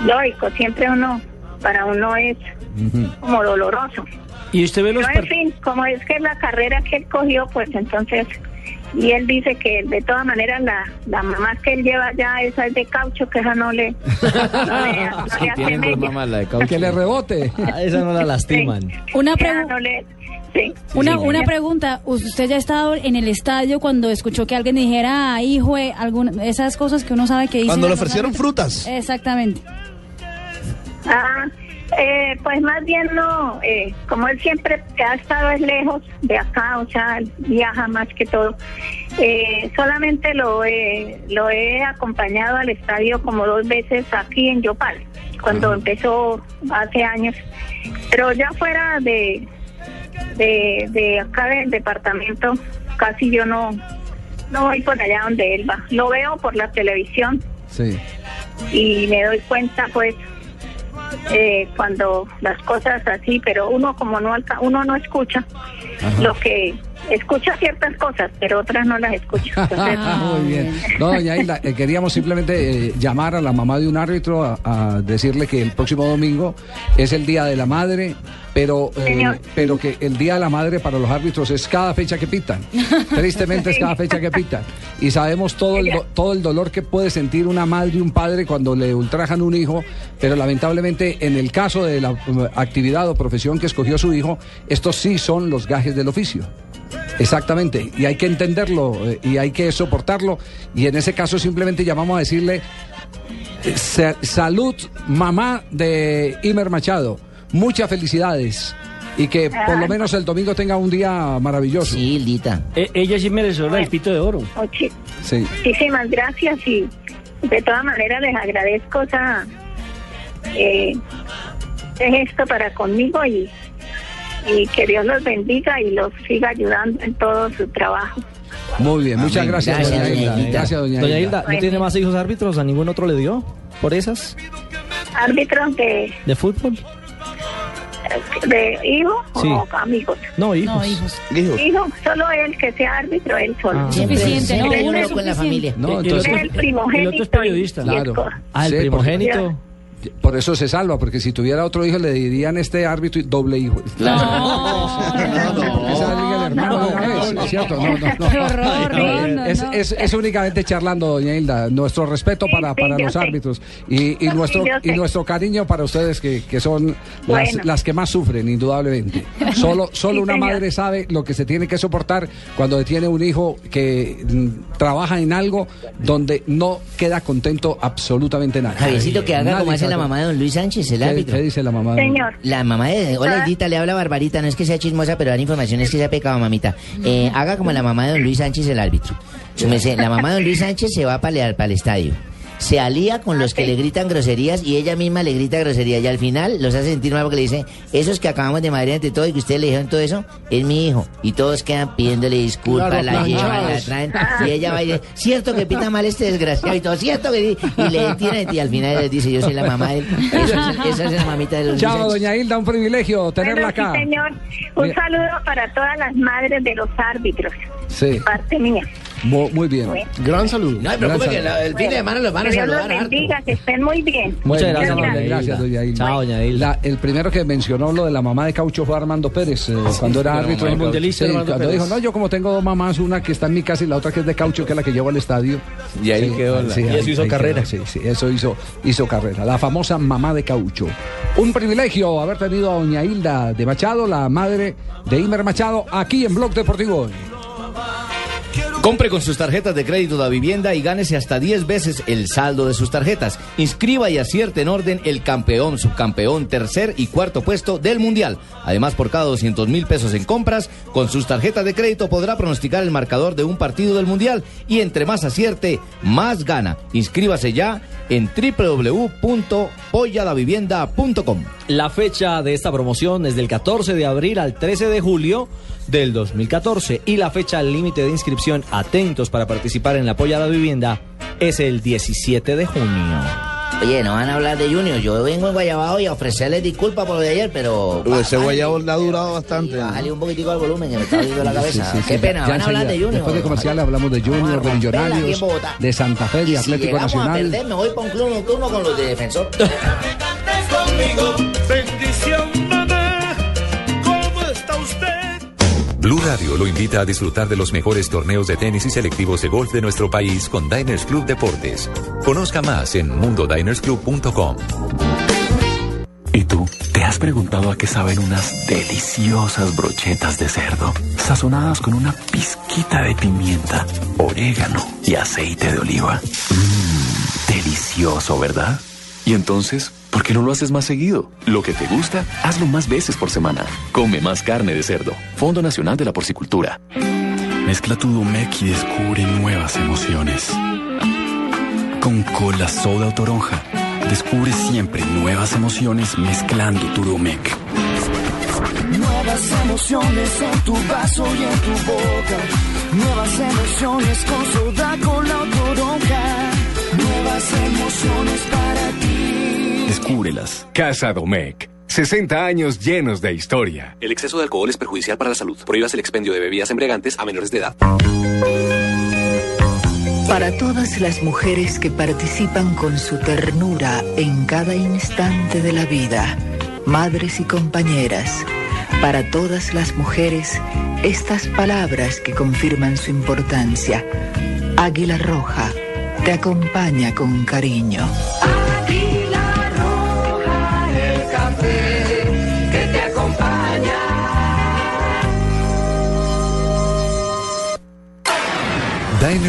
lógico, siempre uno, para uno es como doloroso. Y usted ve los Pero en fin, como es que la carrera que él cogió, pues entonces, y él dice que de todas maneras la, la mamá que él lleva ya, esa es de caucho, que esa no le, no le, no le hace. Que le rebote. A esa no la lastiman. Una, Ya pregu- no le- sí. una, Sí, una pregunta. ¿Usted ya ha estado en el estadio cuando escuchó que alguien dijera, "Ah, hijo, eh", alguna, esas cosas que uno sabe que dicen? Cuando le ofrecieron frutas. Exactamente. Ah, eh, pues más bien no, eh, como él siempre ha estado es lejos de acá, o sea, viaja más que todo. Eh, solamente lo he, lo he acompañado al estadio como dos veces aquí en Yopal, cuando empezó hace años. Pero ya fuera de, de, de acá del departamento, casi yo no, no voy por allá donde él va. Lo veo por la televisión Sí. y me doy cuenta pues eh, cuando las cosas así pero uno como no alca- uno no escucha lo que escucha ciertas cosas pero otras no las Entonces, Muy bien. No, doña Hilda, eh, queríamos simplemente eh, llamar a la mamá de un árbitro a, a decirle que el próximo domingo es el Día de la Madre, pero, eh, pero que el Día de la Madre para los árbitros es cada fecha que pitan. Tristemente es cada fecha que pitan. Y sabemos todo el, do- todo el dolor que puede sentir una madre y un padre cuando le ultrajan un hijo, pero lamentablemente en el caso de la actividad o profesión que escogió su hijo, estos sí son los gajes del oficio. Exactamente, y hay que entenderlo eh, y hay que soportarlo. Y en ese caso simplemente llamamos a decirle sa- salud, mamá de Imer Machado. Muchas felicidades y que por lo menos el domingo tenga un día maravilloso. Sí, Lita. E- ella sí merecedora del pito de oro. muchi- Sí. muchísimas gracias y de todas maneras les agradezco esa eh, ese gesto para conmigo y, y que Dios los bendiga y los siga ayudando en todo su trabajo Muy bien, muchas Amén. gracias, Gracias, doña doña Hilda. Hilda. Gracias, doña, Doña Hilda. Hilda, ¿no tiene más hijos árbitros? ¿A ningún otro le dio? ¿Por esas? árbitros de ¿De fútbol? ¿De hijo Sí. o amigos? No, hijos. No, hijos. Hijo, solo él que sea árbitro, él solo. Ah. Suficiente, Siempre ¿no? uno con la familia. No, entonces, el primogénito. el otro es periodista. Claro. Ah, el Sí, porque- primogénito. Por eso se salva, porque si tuviera otro hijo le dirían este árbitro doble hijo. Hermano de ¿es cierto? No, no, no. Qué horror, no, no, es, no. es- es únicamente charlando, doña Hilda. Nuestro respeto para, sí, para yo los árbitros y, y nuestro, y nuestro cariño para ustedes que, que son las, Bueno. las que más sufren, indudablemente. Solo, solo Sí, una señor. madre sabe lo que se tiene que soportar cuando tiene un hijo que mm, trabaja en algo donde no queda contento absolutamente nadie. Javiercito, que haga Nadie como hace sabe la mamá de don Luis Sánchez, el ¿Qué, árbitro. qué dice la mamá? de- Señor. La mamá de... Hola, Ah. Edita, le habla Barbarita. No es que sea chismosa, pero dar información es que sea pecado, mamita. Eh, haga como la mamá de don Luis Sánchez, el árbitro. La mamá de don Luis Sánchez se va a palear para el estadio. Se alía con los que le gritan groserías y ella misma le grita groserías. Y al final los hace sentir mal porque le dice, esos que acabamos de madrear entre todos y que ustedes le dijeron todo eso, es mi hijo. Y todos quedan pidiéndole disculpas, Claro, la llevan, la traen. Y ella va y dice, cierto que pita mal este desgraciado y todo, cierto que... di-". Y le tiran y al final les dice, yo soy la mamá de él. Es- esa es la mamita de los Chao, Sánchez. doña Hilda, un privilegio tenerla Bueno, acá. sí, señor. Un Mira. saludo para todas las madres de los árbitros. Sí, de Parte mía. Mu- muy bien. Gran saludo. No se preocupe que la- el fin de semana los van a Que Dios los saludar harto. bendiga, que estén muy bien. Bueno, Muchas gracias, gracias, Hilda. doña Hilda. Chao, doña Hilda. La- el primero que mencionó lo de la mamá de Caucho fue Armando Pérez, eh, cuando era árbitro. mamá de Sí, cuando Pérez. dijo, no, yo como tengo dos mamás, una que está en mi casa y la otra que es de Caucho, que es la que llevo al estadio. Y ahí Sí, quedó la- sí, y ahí- eso hizo ahí carrera. quedó, sí, sí, eso hizo, hizo carrera. La famosa mamá de Caucho. Un privilegio haber tenido a doña Hilda de Machado, la madre de Imer Machado, aquí en Blog Deportivo. Compre con sus tarjetas de crédito la vivienda y gánese hasta 10 veces el saldo de sus tarjetas. Inscriba y acierte en orden el campeón, subcampeón, tercer y cuarto puesto del Mundial. Además, por cada 200 mil pesos en compras, con sus tarjetas de crédito podrá pronosticar el marcador de un partido del Mundial y entre más acierte, más gana. Inscríbase ya en www.polladavivienda.com. La fecha de esta promoción es del 14 de abril al 13 de julio del 2014 y la fecha límite de inscripción, atentos para participar en la apoya a la vivienda, es el 17 de junio. Oye, no van a hablar de Junior. Yo vengo en Guayabao y a ofrecerles disculpas por lo de ayer, pero. Uy, ese guayabo le ha durado bastante. Bájale un poquitico al volumen que me está doliendo la cabeza. sí, sí, Qué sí, pena, ya van a hablar de. Junior. Después de comerciales hablamos de Junior, de Millonarios, de Santa Fe, de Y si Atlético llegamos a Nacional. perder, me voy para un club nocturno con los de defensor. Bendición, Blue Radio lo invita a disfrutar de los mejores torneos de tenis y selectivos de golf de nuestro país con Diners Club Deportes. Conozca más en mundodinersclub.com. ¿Y tú? ¿Te has preguntado a qué saben unas deliciosas brochetas de cerdo? Sazonadas con una pizquita de pimienta, orégano y aceite de oliva. Mmm, delicioso, ¿verdad? Y entonces, ¿por qué no lo haces más seguido? Lo que te gusta, hazlo más veces por semana. Come más carne de cerdo. Fondo Nacional de la Porcicultura. Mezcla tu Domec y descubre nuevas emociones. Con cola soda o toronja, descubre siempre nuevas emociones mezclando tu Domec. Nuevas emociones en tu vaso y en tu boca. Nuevas emociones con soda, con la toronja. Nuevas emociones para ti. Descúbrelas. Casa Domecq. 60 años llenos de historia. El exceso de alcohol es perjudicial para la salud. Prohíbas el expendio de bebidas embriagantes a menores de edad. Para todas las mujeres que participan con su ternura en cada instante de la vida, madres y compañeras, para todas las mujeres, estas palabras que confirman su importancia. Águila Roja te acompaña con cariño.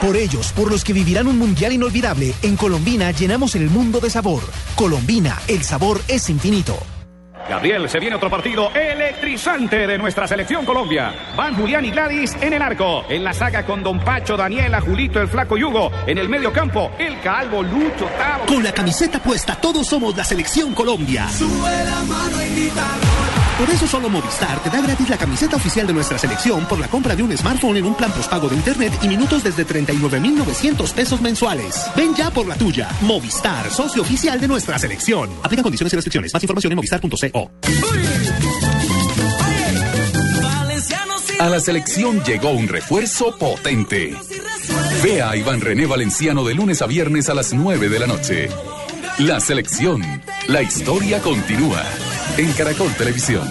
Por ellos, por los que vivirán un mundial inolvidable, en Colombina llenamos el mundo de sabor. Colombina, el sabor es infinito. Gabriel, se viene otro partido electrizante de nuestra selección Colombia. Van Julián y Gladys en el arco. En la saga con Don Pacho, Daniela, Julito, el Flaco Yugo. En el medio campo, el Calvo, Lucho, Tavo. Con la camiseta puesta, todos somos la selección Colombia. Sube la mano y grita Por eso solo Movistar te da gratis la camiseta oficial de nuestra selección por la compra de un smartphone en un plan postpago de internet y minutos desde 39,900 pesos mensuales. Ven ya por la tuya. Movistar, socio oficial de nuestra selección. Aplica condiciones y restricciones. Más información en movistar.co. A la selección llegó un refuerzo potente. Ve a Iván René Valenciano de lunes a viernes a las 9 de la noche. La selección. La historia continúa. En Caracol Televisión.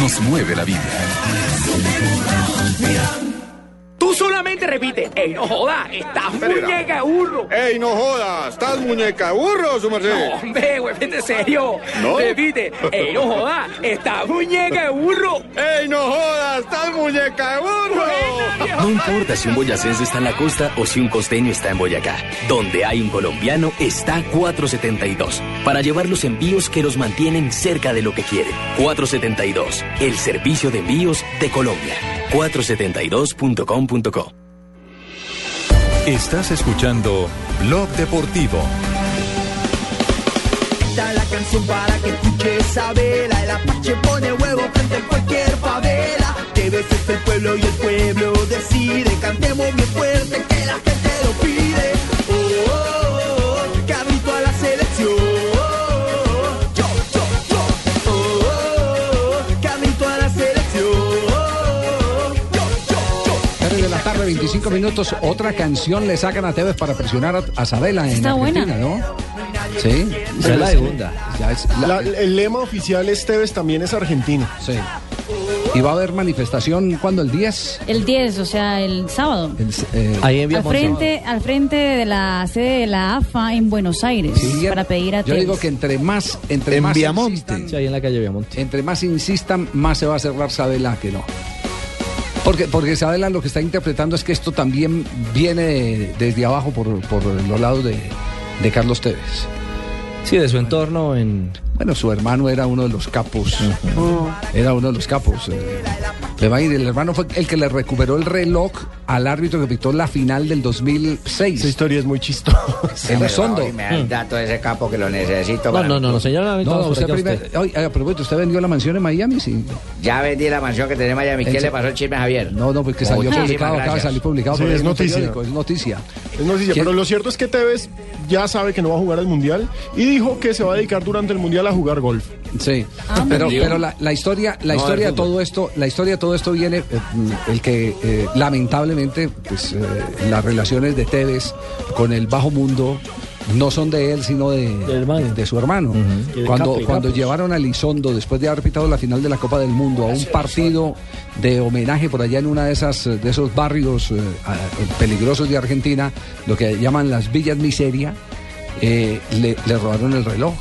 Nos mueve la vida. Tú solamente repite, ey, no joda, estás muñeca de burro. ¡Ey, no jodas! ¿Estás muñeca de burro, su merced? No, hombre, güey, vete serio. ¿No? Repite, ey, no joda, estás muñeca de burro. ¡Ey, no jodas! ¡Estás muñeca de burro! No importa si un boyacense está en la costa o si un costeño está en Boyacá. Donde hay un colombiano está 472. Para llevar los envíos que los mantienen cerca de lo que quieren. 472. El servicio de envíos de Colombia. 472.com.co. Estás escuchando Blog Deportivo. Da la canción para que escuches a vela. El apache pone huevo frente a cualquier favela. Debes ser el pueblo y el pueblo de la tarde, 25 minutos. Otra canción le sacan a Tevez para presionar a, a Sabela en Está buena. Argentina, ¿no? Sí. Es la segunda. Ya es la- La- el lema oficial Esteves también es argentino. Sí. Y va a haber manifestación cuando el 10. El 10, o sea, el sábado. El, eh, Al frente, al frente de la sede de la AFA en Buenos Aires Sí, para pedir a Yo Tevez. digo que entre más, entre En más Viamonte. insistan- Sí, ahí en la calle Viamonte. entre más insistan, más se va a cerrar Sabela que no. Porque, porque Sabela lo que está interpretando es que esto también viene de- desde abajo por, por los lados de, de Carlos Tevez. Sí, de su entorno en... Bueno, su hermano era uno de los capos. Era uno de los capos. eh. Le va a ir, el hermano fue el que le recuperó el reloj al árbitro que pitó la final del 2006. Esa historia es muy chistosa. El Sondo. me da el dato de ese capo que lo necesito. No, para no, no, no, señor. No, no, usted primero. Oye, ¿usted vendió la mansión en Miami? Sí. Ya vendí la mansión que tenía en Miami. ¿Qué le pasó al chisme Javier? No, no, porque salió Muchísimas publicado, acaba de salir publicado Sí, por es noticia. es noticia. Es noticia, ¿Quién- pero lo cierto es que Tevez ya sabe que no va a jugar al Mundial y dijo que se va a dedicar durante el Mundial a jugar golf. Sí, Ah, pero, pero la, la historia, la No, historia de todo esto, la historia de todo esto viene, eh, el que eh, lamentablemente, pues eh, las relaciones de Tevez con el bajo mundo no son de él, sino de, de, de su hermano. Cuando, cuando llevaron a Lizondo, después de haber pitado la final de la Copa del Mundo, a un partido de homenaje por allá en una de esas de esos barrios eh, peligrosos de Argentina, lo que llaman las villas miseria, eh, le, le robaron el reloj.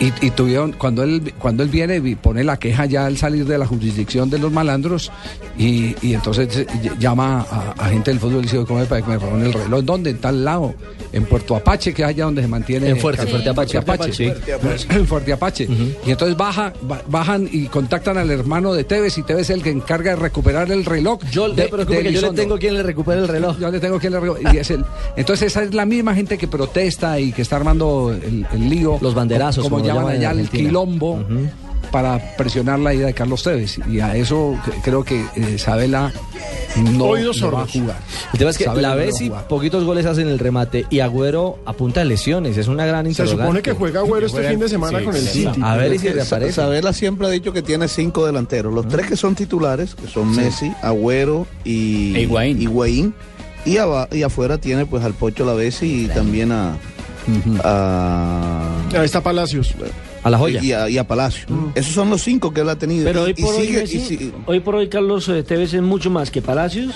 Y, y tuvieron, cuando él, cuando él viene y pone la queja ya al salir de la jurisdicción de los malandros, y, y entonces eh, ll- llama a, a gente del fútbol y dice, ¿cómo que me robaron el reloj? ¿Dónde? En tal lado, en Puerto Apache, que es allá donde se mantiene. En Fuerte, Fuerte Apache. Apache. Sí. En Fuerte Apache. Y entonces baja, ba- bajan y contactan al hermano de Tevez, y Tevez es el que encarga de recuperar el reloj. Yo, de- que yo le tengo quien le recupere el reloj. Yo le tengo que le y es el- entonces esa es la misma gente que protesta y que está armando el, el lío. Los banderazos, como, como llaman allá el quilombo. Para presionar la ida de Carlos Tevez. Y a eso creo que eh, Sabela no, Oídos no va a jugar. El tema es que Sabela la no a jugar. poquitos goles hacen el remate y Agüero apunta lesiones. Es una gran Se interrogante. supone que juega Agüero este fin de semana con el City. A ver si reaparece. Sabela siempre ha dicho que tiene cinco delanteros. Los tres que son titulares, que son Messi, Agüero y E Higuaín. Higuaín. Y, y afuera tiene pues al Pocho Lavesi y también a, a Ahí está Palacios. A la joya. y a, y a Palacio. Esos son los cinco que él ha tenido. Pero hoy y por hoy, sigue- Messi- y si- hoy por hoy Carlos eh, Tevez es mucho más que Palacios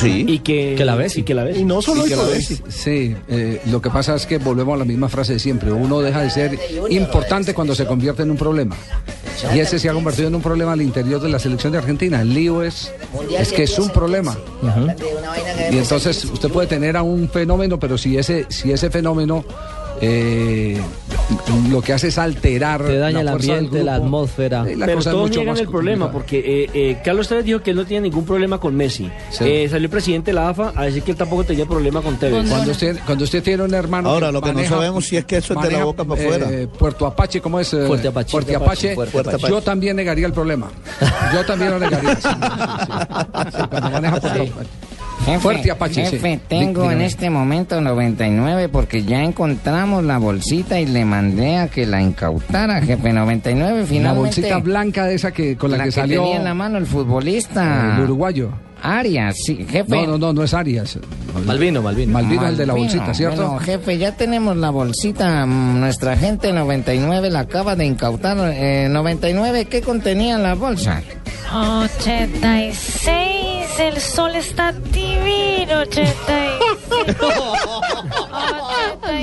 Sí. y que, Que la Bessi. y que la Bessi. Y no solo Y que la Bessi. Sí, eh, lo que pasa es que volvemos a la misma frase de siempre. Uno deja de ser importante cuando se convierte en un problema. Y ese se ha convertido en un problema al interior de la selección de Argentina. El lío es, es que es un problema. Y entonces usted puede tener a un fenómeno, pero si ese, si ese fenómeno eh, lo que hace es alterar. Te daña la el ambiente, la atmósfera. La Pero es todos mucho niegan más el problema porque eh, eh, Carlos Tevez dijo que él no tiene ningún problema con Messi. Eh, salió el presidente de la AFA a decir que él tampoco tenía problema con Tevez. Cuando usted, cuando usted tiene un hermano. Ahora, lo que no sabemos si es que eso es de la maneja, boca para eh, afuera. Puerto Apache, ¿cómo es? eh, Fuerte Apache. Fuerte Apache. Apache. Fuerte Apache. Yo también negaría el problema. Yo también lo negaría. sí, sí, sí. Sí, cuando maneja Puerto Apache. Jefe, Fuerte Apache, sí. jefe, tengo en este momento 99 porque ya encontramos la bolsita y le mandé a que la incautara, jefe. 99 La finalmente. bolsita blanca de esa que con la, la que, que salió tenía en la mano el futbolista. el uruguayo. Arias, sí, jefe. No, no, no, no es Arias. Malvino, Malvino. Malvino es el de la bolsita, ¿cierto? Bueno, jefe, ya tenemos la bolsita. mm, Nuestra gente 99 la acaba de incautar. Eh, 99, ¿qué contenía en la bolsa? 86, el sol está divino, 86.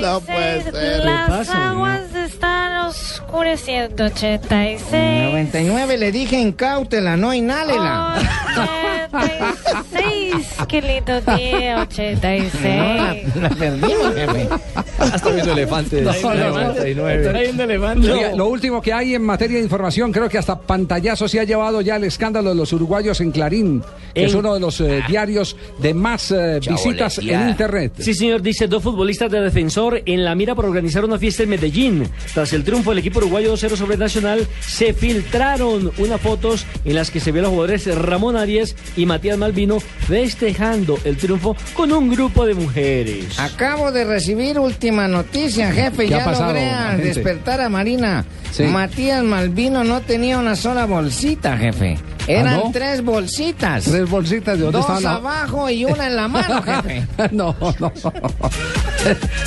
No puede ser. Las aguas están oscureciendo, 86. 99 le dije incáutela, no inálela. 86, qué lindo día, 86. No, la, la perdimos, jefe. Hasta viendo elefantes. No, no. 99. Oiga, lo último que hay en materia de información, creo que hasta pantallazo se ha llevado ya el escándalo de los uruguayos en Clarín, que es En- uno de los eh, diarios de más eh, visitas en Internet. Sí, señor, dice dos futbolistas de defensor en la mira para organizar una fiesta en Medellín. Tras el triunfo del equipo uruguayo 2-0 sobre el Nacional, se filtraron unas fotos en las que se ven los jugadores Ramón Arias y Matías Malvino festejando el triunfo con un grupo de mujeres. Acabo de recibir última noticia, jefe. ¿Qué ha Ya pasado, logré agente? despertar a Marina. Sí. Matías Malvino no tenía una sola bolsita, jefe. Eran ¿Ah, no? tres bolsitas. Tres bolsitas, ¿de dónde Dos la- abajo y una en la mano, jefe. no, no.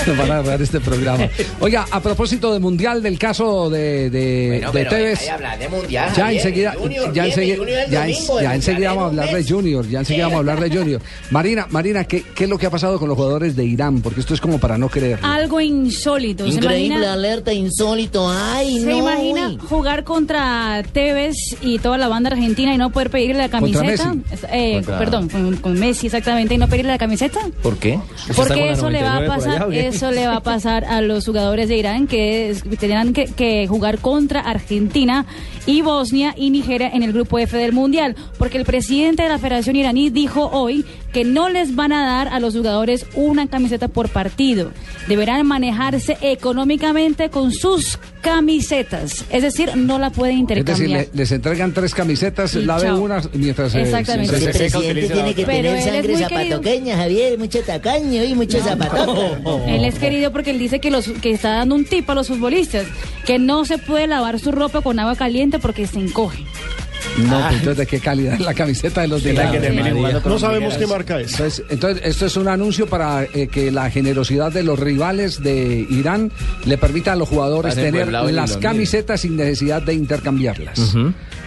Nos van a agarrar este programa. Oiga, a propósito del mundial, del caso de, de, de Tevez. de mundial. Ya enseguida, ya enseguida, ya, en- ya enseguida vamos a hablar de Junior, ya enseguida vamos a hablar de Junior. Marina, Marina, ¿qué, ¿qué es lo que ha pasado con los jugadores de Irán? Porque esto es como para no creer. Algo insólito. ¿Se Increíble, imagina, alerta, insólito. Ay, se no. imagina uy. jugar contra Tevez y toda la banda argentina y no poder pedirle la Contra camiseta? Messi. Eh, Contra- Perdón, con, con Messi exactamente y no pedirle la camiseta. ¿Por qué? Porque eso le va a pasar, eso le va a pasar a los jugadores de Irán que es- tendrán que, que jugar contra Argentina y Bosnia y Nigeria en el grupo F del Mundial, porque el presidente de la Federación iraní dijo hoy que no les van a dar a los jugadores una camiseta por partido, deberán manejarse económicamente con sus camisetas, es decir, no la pueden Es decir, intercambiar. le- les entregan tres camisetas, Y lave chao. una mientras se- Exactamente. se- El se- presidente tiene que Pero tener sangre muy querido. zapatoqueña, Javier, mucho tacaño y mucho zapatoca. Él es querido porque él dice que los que está dando un tip a los futbolistas, que no se puede lavar su ropa con agua caliente porque se encoge. No, pues, entonces, ¿de qué calidad es la camiseta de los de Irán? No sabemos qué marca es. Entonces, entonces, esto es un anuncio para eh, que la generosidad de los rivales de Irán le permita a los jugadores tener las camisetas sin necesidad de intercambiarlas.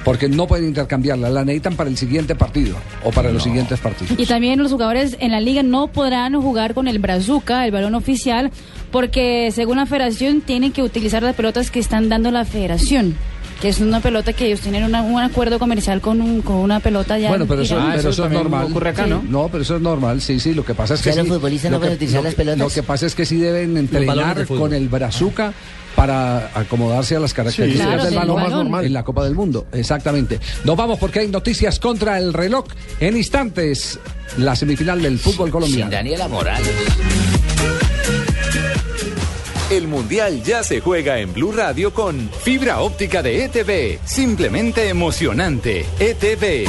Porque no pueden intercambiarlas, las necesitan para el siguiente partido o para los siguientes partidos. Y también los jugadores en la liga no podrán jugar con el brazuca, el balón oficial, porque según la federación tienen que utilizar las pelotas que están dando la federación. Que es una pelota que ellos tienen una- un acuerdo comercial con, un- con una pelota ya. Bueno, pero eso, Irán. pero eso es normal. ocurre acá, ¿no? No, pero eso es normal, sí, sí. Lo que pasa es que O sea, sí, los futbolistas lo no pueden que- utilizar lo las que- pelotas. Lo que pasa es que sí deben entrenar con el brazuca para acomodarse a las características Sí, claro, del balón normal en la Copa del Mundo. Exactamente. Nos vamos porque hay noticias contra el reloj en instantes. La semifinal del fútbol colombiano. Daniela Morales. El Mundial ya se juega en Blue Radio con fibra óptica de ETV. Simplemente emocionante. ETV.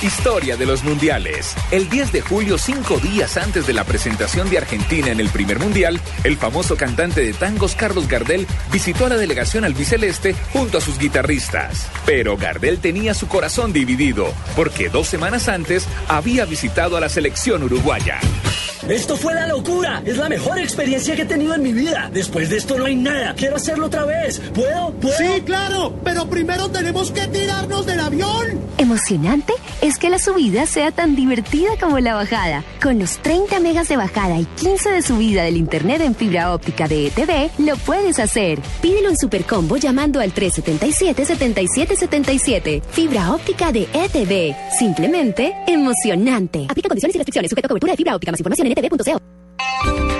Historia de los mundiales. El 10 de julio, cinco días antes de la presentación de Argentina en el primer mundial, el famoso cantante de tangos Carlos Gardel visitó a la delegación albiceleste junto a sus guitarristas. Pero Gardel tenía su corazón dividido, porque dos semanas antes había visitado a la selección uruguaya. Esto fue la locura. Es la mejor experiencia que he tenido en mi vida. Después de esto no hay nada. Quiero hacerlo otra vez. ¿Puedo? ¿Puedo? Sí, claro, pero primero tenemos que tirarnos del avión. Emocionante es que la subida sea tan divertida como la bajada. Con los 30 megas de bajada y 15 de subida del internet en fibra óptica de ETV, lo puedes hacer. Pídelo en Supercombo llamando al 377-7777. Fibra óptica de ETV. Simplemente emocionante. Aplica condiciones y restricciones. Sujeto a cobertura de fibra óptica. Más información en etv.co.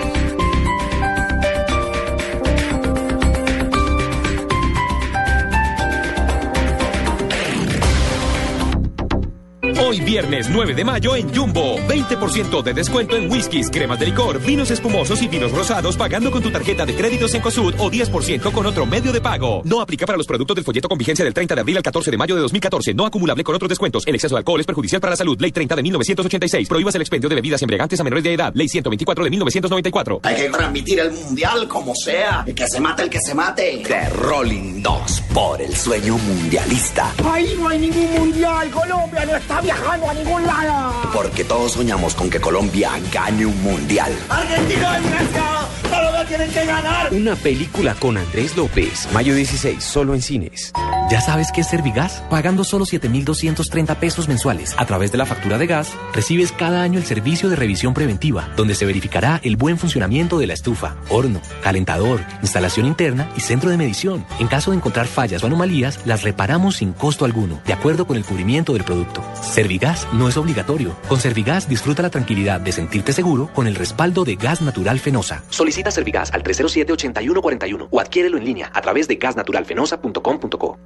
Hoy viernes 9 de mayo en Jumbo. 20% de descuento en whiskies, cremas de licor, vinos espumosos y vinos rosados pagando con tu tarjeta de crédito Cencosud o 10% con otro medio de pago. No aplica para los productos del folleto con vigencia del 30 de abril al 14 de mayo de 2014. No acumulable con otros descuentos. El exceso de alcohol es perjudicial para la salud. Ley 30 de 1986. Prohíbas el expendio de bebidas embriagantes a menores de edad. Ley 124 de 1994. Hay que transmitir el mundial como sea. El que se mate, el que se mate. The Rolling 2 por el sueño mundialista. Ahí no hay ningún mundial. Colombia no está viajando a ningún lado. Porque todos soñamos con que Colombia gane un mundial. Argentina y Francia. Colombia tienen que ganar. Una película con Andrés López. Mayo 16, solo en cines. ¿Ya sabes qué es Servigas? Pagando solo 7,230 pesos mensuales a través de la factura de gas, recibes cada año el servicio de revisión preventiva, donde se verificará el buen funcionamiento de la estufa, horno, calentador, instalación interna y centro de medición. En caso de encontrar fallas o anomalías, las reparamos sin costo alguno, de acuerdo con el cubrimiento del producto. Servigas no es obligatorio. Con Servigas disfruta la tranquilidad de sentirte seguro con el respaldo de Gas Natural Fenosa. Solicita Servigas al 307-8141 o adquiérelo en línea a través de gasnaturalfenosa.com.co.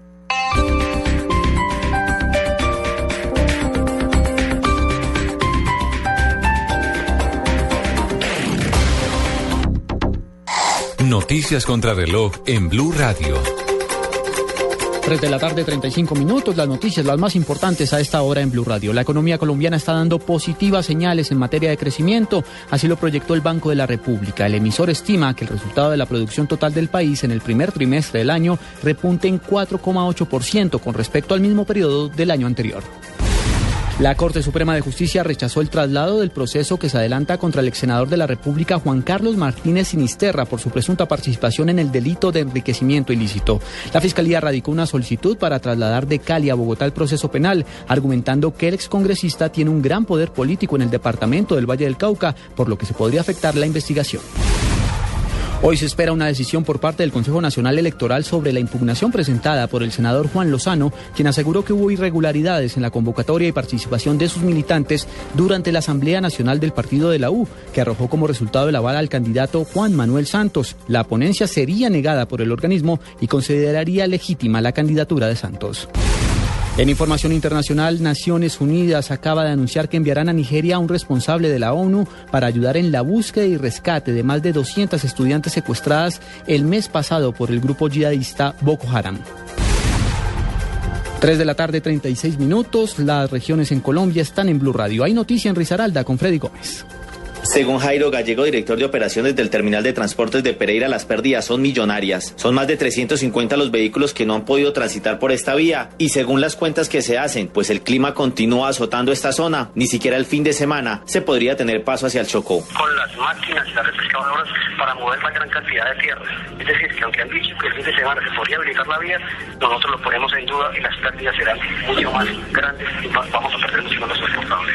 Noticias contra reloj en Blue Radio. 3 de la tarde, 35 minutos. Las noticias, las más importantes a esta hora en Blue Radio. La economía colombiana está dando positivas señales en materia de crecimiento. Así lo proyectó el Banco de la República. El emisor estima que el resultado de la producción total del país en el primer trimestre del año repunte en 4,8% con respecto al mismo periodo del año anterior. La Corte Suprema de Justicia rechazó el traslado del proceso que se adelanta contra el ex senador de la República Juan Carlos Martínez Sinisterra por su presunta participación en el delito de enriquecimiento ilícito. La Fiscalía radicó una solicitud para trasladar de Cali a Bogotá el proceso penal, argumentando que el excongresista tiene un gran poder político en el departamento del Valle del Cauca, por lo que se podría afectar la investigación. Hoy se espera una decisión por parte del Consejo Nacional Electoral sobre la impugnación presentada por el senador Juan Lozano, quien aseguró que hubo irregularidades en la convocatoria y participación de sus militantes durante la Asamblea Nacional del Partido de la U, que arrojó como resultado el aval al candidato Juan Manuel Santos. La ponencia sería negada por el organismo y consideraría legítima la candidatura de Santos. En información internacional, Naciones Unidas acaba de anunciar que enviarán a Nigeria a un responsable de la ONU para ayudar en la búsqueda y rescate de más de 200 estudiantes secuestradas el mes pasado por el grupo yihadista Boko Haram. 3 de la tarde, 36 minutos. Las regiones en Colombia están en Blue Radio. Hay noticia en Risaralda con Freddy Gómez. Según Jairo Gallego, director de operaciones del terminal de transportes de Pereira, las pérdidas son millonarias. Son más de 350 los vehículos que no han podido transitar por esta vía. Y según las cuentas que se hacen, pues el clima continúa azotando esta zona, ni siquiera el fin de semana se podría tener paso hacia el Chocó. Con las máquinas y las refrescadoras para mover la gran cantidad de tierra. Es decir, que aunque han dicho que el fin de semana se podría habilitar la vía, nosotros lo ponemos en duda y las pérdidas serán mucho más grandes y vamos a perder mucho más los transportadores.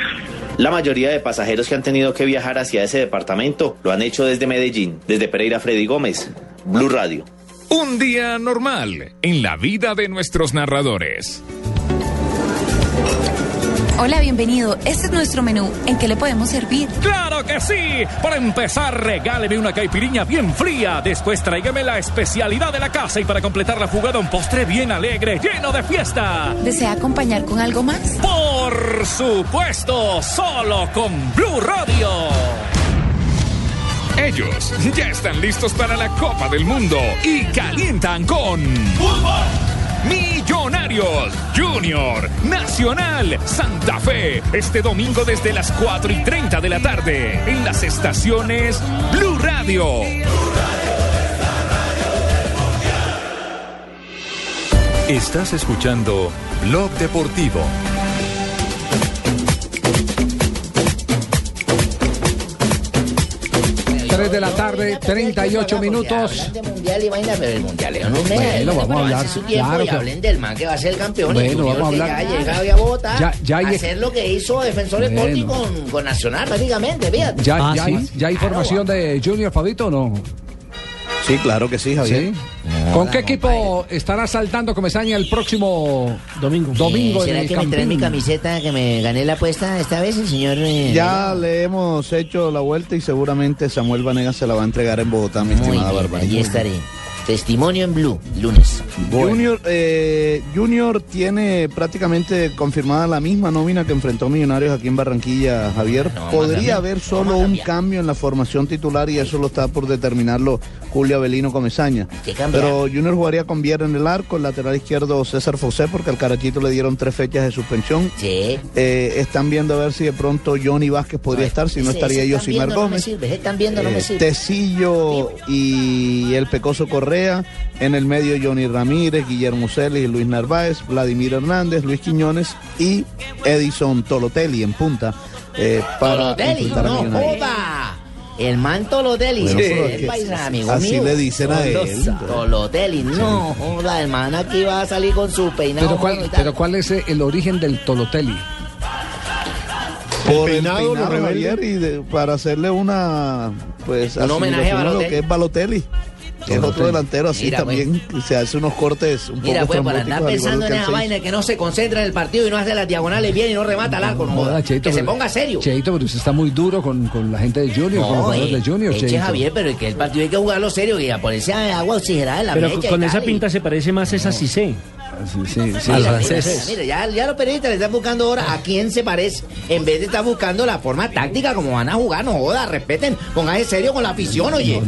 La mayoría de pasajeros que han tenido que viajar hacia ese departamento lo han hecho desde Medellín, desde Pereira Freddy Gómez, Blue Radio. Un día normal en la vida de nuestros narradores. Hola, bienvenido. Este es nuestro menú. ¿En qué le podemos servir? ¡Claro que sí! Para empezar, regáleme una caipiriña bien fría. Después tráigame la especialidad de la casa y para completar la jugada un postre bien alegre, lleno de fiesta. ¿Desea acompañar con algo más? Por supuesto, solo con Blue Radio. Ellos ya están listos para la Copa del Mundo y calientan con ¡Fútbol! Millonarios, Junior, Nacional, Santa Fe. Este domingo desde las 4 y 30 de la tarde en las estaciones Blue Radio. Estás escuchando Blog Deportivo. 3 de la tarde, 38 minutos. mundial y vaina, pero el mundial es un mes. Bueno, vamos a hablar, claro que- hablen del man que va a ser el campeón. Bueno, vamos a hablar- Ya llega hoy a Bogotá. Ya- ya hay- hacer lo que hizo Defensor Bueno. Sporting con, con Nacional, prácticamente. Fíjate. ¿Ya, Ah, ya, hay, ya hay formación de Junior Fabito o no? Sí, claro que sí, Javier. ¿Sí? ¿Con qué equipo estará saltando Comesaña el próximo domingo? Domingo en ¿Será que me trae Campín? mi camiseta que me gané la apuesta esta vez, el señor? eh, Ya le hemos hecho la vuelta y seguramente Samuel Vanegas se la va a entregar en Bogotá, mi Muy estimada bien, Bárbara. allí estaré. Testimonio en Blue, lunes. Junior, eh, Junior tiene prácticamente confirmada la misma nómina que enfrentó Millonarios aquí en Barranquilla, Javier. Podría haber solo un cambio en la formación titular y eso lo está por determinarlo Julio Avelino Comesaña. Pero Junior jugaría con Viera en el arco, el lateral izquierdo César Fosé, porque al Carachito le dieron tres fechas de suspensión. Sí. Eh, están viendo a ver si de pronto Johnny Vázquez podría estar, si no estaría Yosimar viendo, No me Gómez. sirve, ese están viendo, no me Eh, sirve. Tecillo y el Pecoso Correa, en el medio Johnny Ramírez, Guillermo Celis, Luis Narváez, Vladimir Hernández, Luis Quiñones y Edison Tolotelli en punta eh, para Tolotelli, no joda. El man Tolotelli, Bueno, es el que paisa, amigo así mío. le dicen a él. Tolotelli, no joda, el man aquí va a salir con su peinado. Pero ¿cuál, mono y tal. pero ¿cuál es eh, el origen del Tolotelli? Por El el peinado, peinado, lo rebelde. Javier, y de- para hacerle una pues Un así homenaje lo a lo que es Balotelli. Es otro Balotelli. Mira, delantero pues. así también, que se hace unos cortes un Mira, poco pues, por andar pensando en esa vaina que no se concentra en el partido y no hace las diagonales bien y no remata al arco, no joda. Cheito, que se ponga serio. Cheito, pero usted está muy duro con, con la gente de Junior, con los No, jugadores eh, de Junior, eche, Cheito. Javier, pero es que el partido hay que jugarlo serio y a ponerse agua oxigenada en la Pero mecha y con esa pinta se parece más a esa Cissé. Sí, sí, sí. Mira, ya, ya los periodistas le están buscando ahora a quién se parece, en vez de estar buscando la forma táctica como van a jugar, no joda, respeten, pónganse serio con la afición, oye.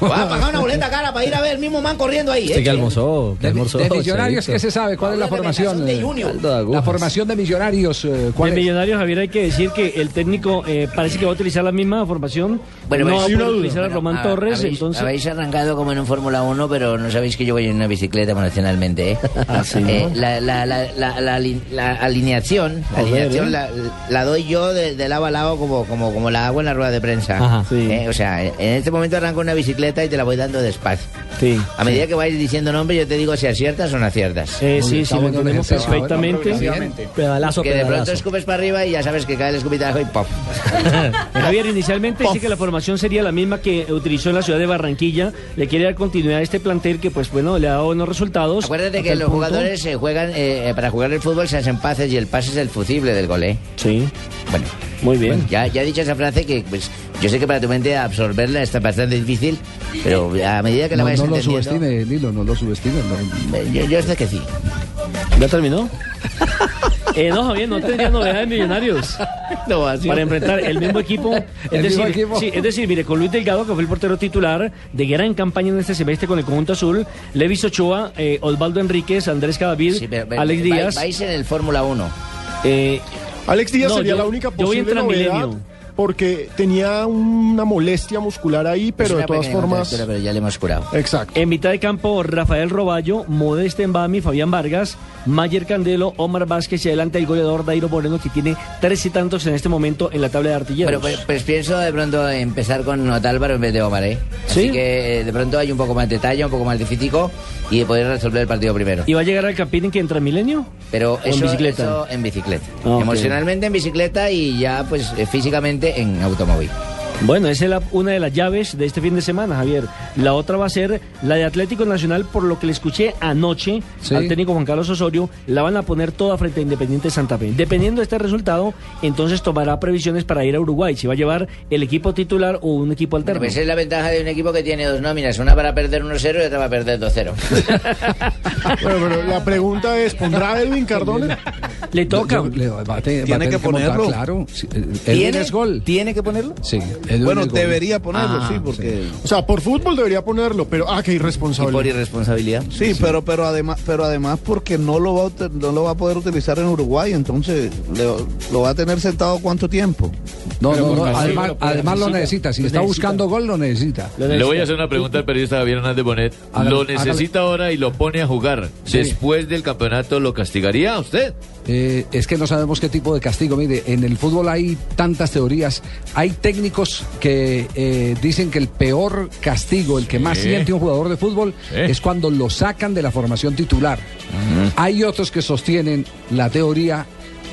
Voy a pagar una boleta cara para ir a ver el mismo man corriendo ahí. Usted eh, que almorzó, que almorzó. de Millonarios. ¿qué se sabe? ¿Cuál es la formación? de eh, Junior. La formación de Millonarios, eh, ¿cuál De es? Millonarios, Javier, hay que decir que el técnico eh, parece que va a utilizar la misma formación. Bueno, no pues, va a utilizar a Román a- Torres, habéis, entonces... habéis arrancado como en un Fórmula 1, pero no sabéis que yo voy en una bicicleta emocionalmente, ¿eh? Ah, sí, ¿no? Eh, la, la, la, la, la ali- la alineación, la, A ver, alineación ¿eh? la, la doy yo de, de lado a lado como, como, como la hago en la rueda de prensa. Ajá. Sí. Eh, O sea, en este momento arranco una bicicleta y te la voy dando despacio. Sí. A medida que vais diciendo nombres, yo te digo si aciertas o no aciertas. Eh, sí, sí, lo entendemos perfectamente. Pedalazo, que de pronto escupes para arriba y ya sabes que cae el escupitajo y pop. Javier, inicialmente dice que la formación sería la misma que utilizó en la ciudad de Barranquilla. Le quiere dar continuidad a este plantel que, pues bueno, le ha dado buenos resultados. Acuérdate que los punto- jugadores se juegan, eh, eh, para jugar el fútbol se hacen pases y el pase es el fusible del gol, ¿eh? Sí, Bueno, muy bien. ya, ya he dicho esa frase que pues yo sé que para tu mente absorberla está bastante difícil, pero a medida que la No, vayas no lo subestime, Lilo, no lo subestime. no. eh, Yo, yo sé que sí. ¿Ya terminó? Eh, no, Javier, no tendría novedades millonarios. Para enfrentar el mismo equipo. Es ¿El decir, mismo equipo? Sí, es decir, mire, con Luis Delgado, que fue el portero titular de gran campaña en este semestre con el conjunto azul, Levis Ochoa, eh, Osvaldo Enríquez, Andrés Cadavid, Sí, Alex vais- Díaz. Vais en el Fórmula 1. eh, Alex Díaz No, sería yo- la única yo voy en novedad. Porque tenía una molestia muscular ahí, pero de todas formas... Pero ya le hemos curado. Exacto. En mitad de campo, Rafael Roballo, Modeste Mbami, Fabián Vargas, Mayer Candelo, Omar Vázquez y adelante el goleador Dairo Moreno, que tiene tres y tantos en este momento en la tabla de artilleros. Bueno, pues, pues pienso de pronto empezar con Otálvaro en vez de Omar, ¿eh? Así ¿Sí? que eh, de pronto hay un poco más de talla, un poco más de físico y poder resolver el partido primero. ¿Y va a llegar al Campín que entra Milenio? Pero ¿O en eso, bicicleta? eso en bicicleta. Ah, ok. Emocionalmente en bicicleta y ya pues eh, físicamente en automóvil. Bueno, esa es la- una de las llaves de este fin de semana, Javier. La otra va a ser la de Atlético Nacional, por lo que le escuché anoche Sí. al técnico Juan Carlos Osorio, la van a poner toda frente a Independiente Santa Fe. Dependiendo de este resultado, entonces tomará previsiones para ir a Uruguay, si va a llevar el equipo titular o un equipo Bueno, alterno. pues es la ventaja de un equipo que tiene dos nóminas, una para perder 1-0 y otra para perder 2-0. Bueno, pero la pregunta es, ¿pondrá Edwin Cardona? Le toca. Yo- le- va te- Tiene que montar, ponerlo. claro. Eh, Edwin es gol. ¿Tiene que ponerlo? Sí, Bueno, debería ponerlo, Ah, sí, porque... O sea, por fútbol debería ponerlo, pero ah, qué y por irresponsable. irresponsabilidad. Sí, pero pero además pero además porque no lo va a, no lo va a poder utilizar en Uruguay, entonces le- lo va a tener sentado cuánto tiempo. No, no, no, además, lo además lo necesita. Si Lo está necesita. buscando gol, lo necesita. Le voy a hacer una pregunta al periodista Javier Hernández Bonet. Hágale, lo hágale. necesita ahora y lo pone a jugar. Sí. Después del campeonato, ¿lo castigaría a usted? Eh, es que no sabemos qué tipo de castigo. Mire, en el fútbol hay tantas teorías. Hay técnicos que eh, dicen que el peor castigo, el que más siente un jugador de fútbol, Sí. es cuando lo sacan de la formación titular. Hay otros que sostienen la teoría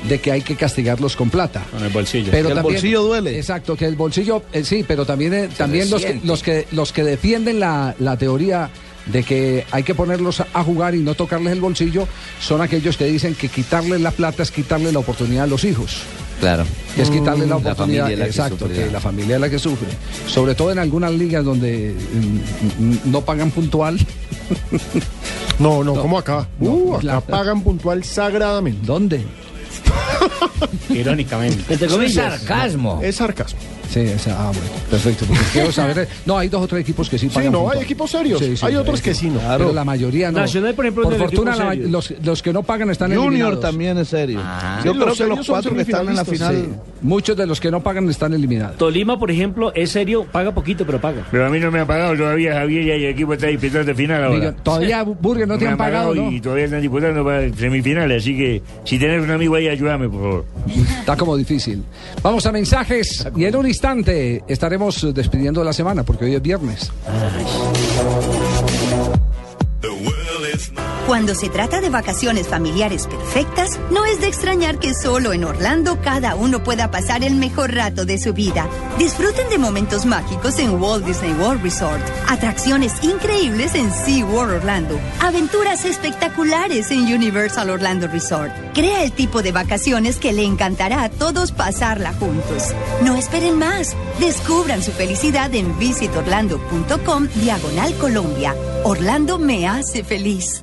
de que hay que castigarlos con plata. Con el bolsillo. Pero Que el bolsillo duele. Exacto, que el bolsillo, eh, sí, pero también, eh, también los que, los que los que defienden la, la teoría de que hay que ponerlos a- jugar y no tocarles el bolsillo son aquellos que dicen que quitarles la plata es quitarle la oportunidad a los hijos. Claro. Que es quitarle la Mm, la oportunidad. la que exacto, que la familia es la que sufre. Sobre todo en algunas ligas donde mm, mm, no pagan puntual. No, no, como acá. Uh, acá claro. pagan puntual sagradamente. ¿Dónde? Irónicamente. Es sarcasmo. Es sarcasmo. Sí, esa, ah, bueno, perfecto. Porque quiero saber. No, hay dos o tres equipos que sí pagan. no, puntual. hay equipos serios. Hay otros que sí, no. Claro, pero la mayoría no. Nacional, por ejemplo, por fortuna, la- los, los que no pagan están Junior eliminados. también es serio. Ah. Yo creo los que los cuatro que están en la final. Muchos de los que no pagan están eliminados. Tolima, por ejemplo, es serio, paga poquito, pero paga. Pero a mí no me han pagado todavía, Javier, y el equipo está disputando de final ahora. Digo, todavía, Burger, no te han pagado, ¿no? Y todavía están disputando para semifinales, así que si tenés un amigo ahí, ayúdame, por favor. Está como difícil. Vamos a mensajes y en un instante estaremos despidiendo la semana porque hoy es viernes. Cuando se trata de vacaciones familiares perfectas, no es de extrañar que solo en Orlando cada uno pueda pasar el mejor rato de su vida. Disfruten de momentos mágicos en Walt Disney World Resort, atracciones increíbles en SeaWorld Orlando, aventuras espectaculares en Universal Orlando Resort. Crea el tipo de vacaciones que le encantará a todos pasarla juntos. No esperen más. Descubran su felicidad en visitorlando.com diagonal Colombia. Orlando me hace feliz.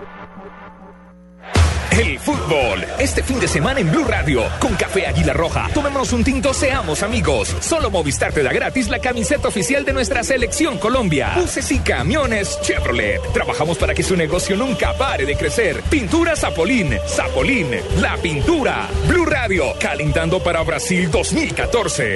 El fútbol, este fin de semana en Blue Radio, con Café Águila Roja. Tomémonos un tinto, seamos amigos. Solo Movistar te da gratis la camiseta oficial de nuestra selección Colombia. Buses y camiones Chevrolet. Trabajamos para que su negocio nunca pare de crecer. Pintura Zapolín, Zapolín, la pintura. Blue Radio, calentando para Brasil 2014.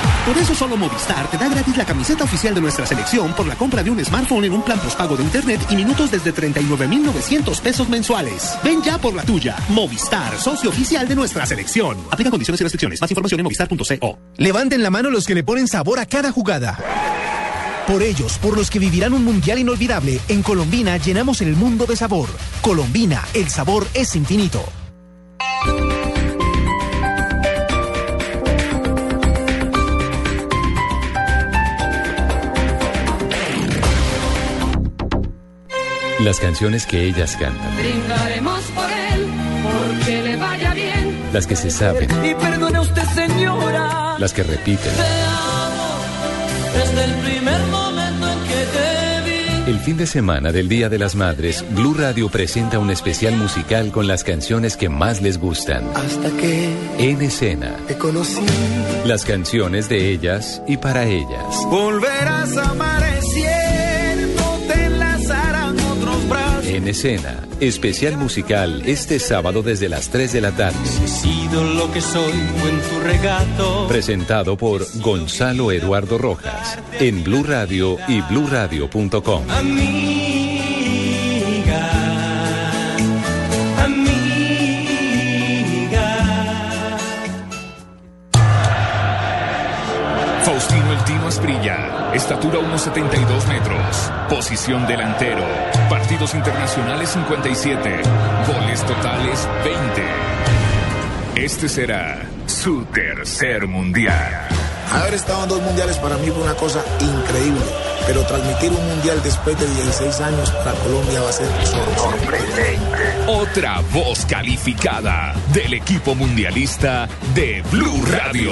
Por eso solo Movistar te da gratis la camiseta oficial de nuestra selección por la compra de un smartphone en un plan postpago de internet y minutos desde 39,900 pesos mensuales. Ven ya por la tuya. Movistar, socio oficial de nuestra selección. Aplica condiciones y restricciones. Más información en movistar.co. Levanten la mano los que le ponen sabor a cada jugada. Por ellos, por los que vivirán un mundial inolvidable, en Colombina llenamos el mundo de sabor. Colombina, el sabor es infinito. Las canciones que ellas cantan, Brindaremos por él, porque le vaya bien. las que se saben, Y perdone usted, señora. las que repiten. Te amo desde el primer momento en que te vi. El fin de semana del Día de las Madres, Blue Radio presenta un especial musical con las canciones que más les gustan. Hasta que En escena, te conocí. las canciones de ellas y para ellas. Volverás amaneciendo, En escena, especial musical este sábado desde las 3 de la tarde. He sido lo que soy en tu regato. Presentado por Gonzalo Eduardo Rojas en Blue Radio y bluradio.com. estatura 1,72 metros, posición delantero, partidos internacionales 57, goles totales 20. Este será su tercer mundial. Haber estado en dos mundiales para mí fue una cosa increíble, pero transmitir un mundial después de 16 años para Colombia va a ser sorprendente. Otra voz calificada del equipo mundialista de Blue Radio.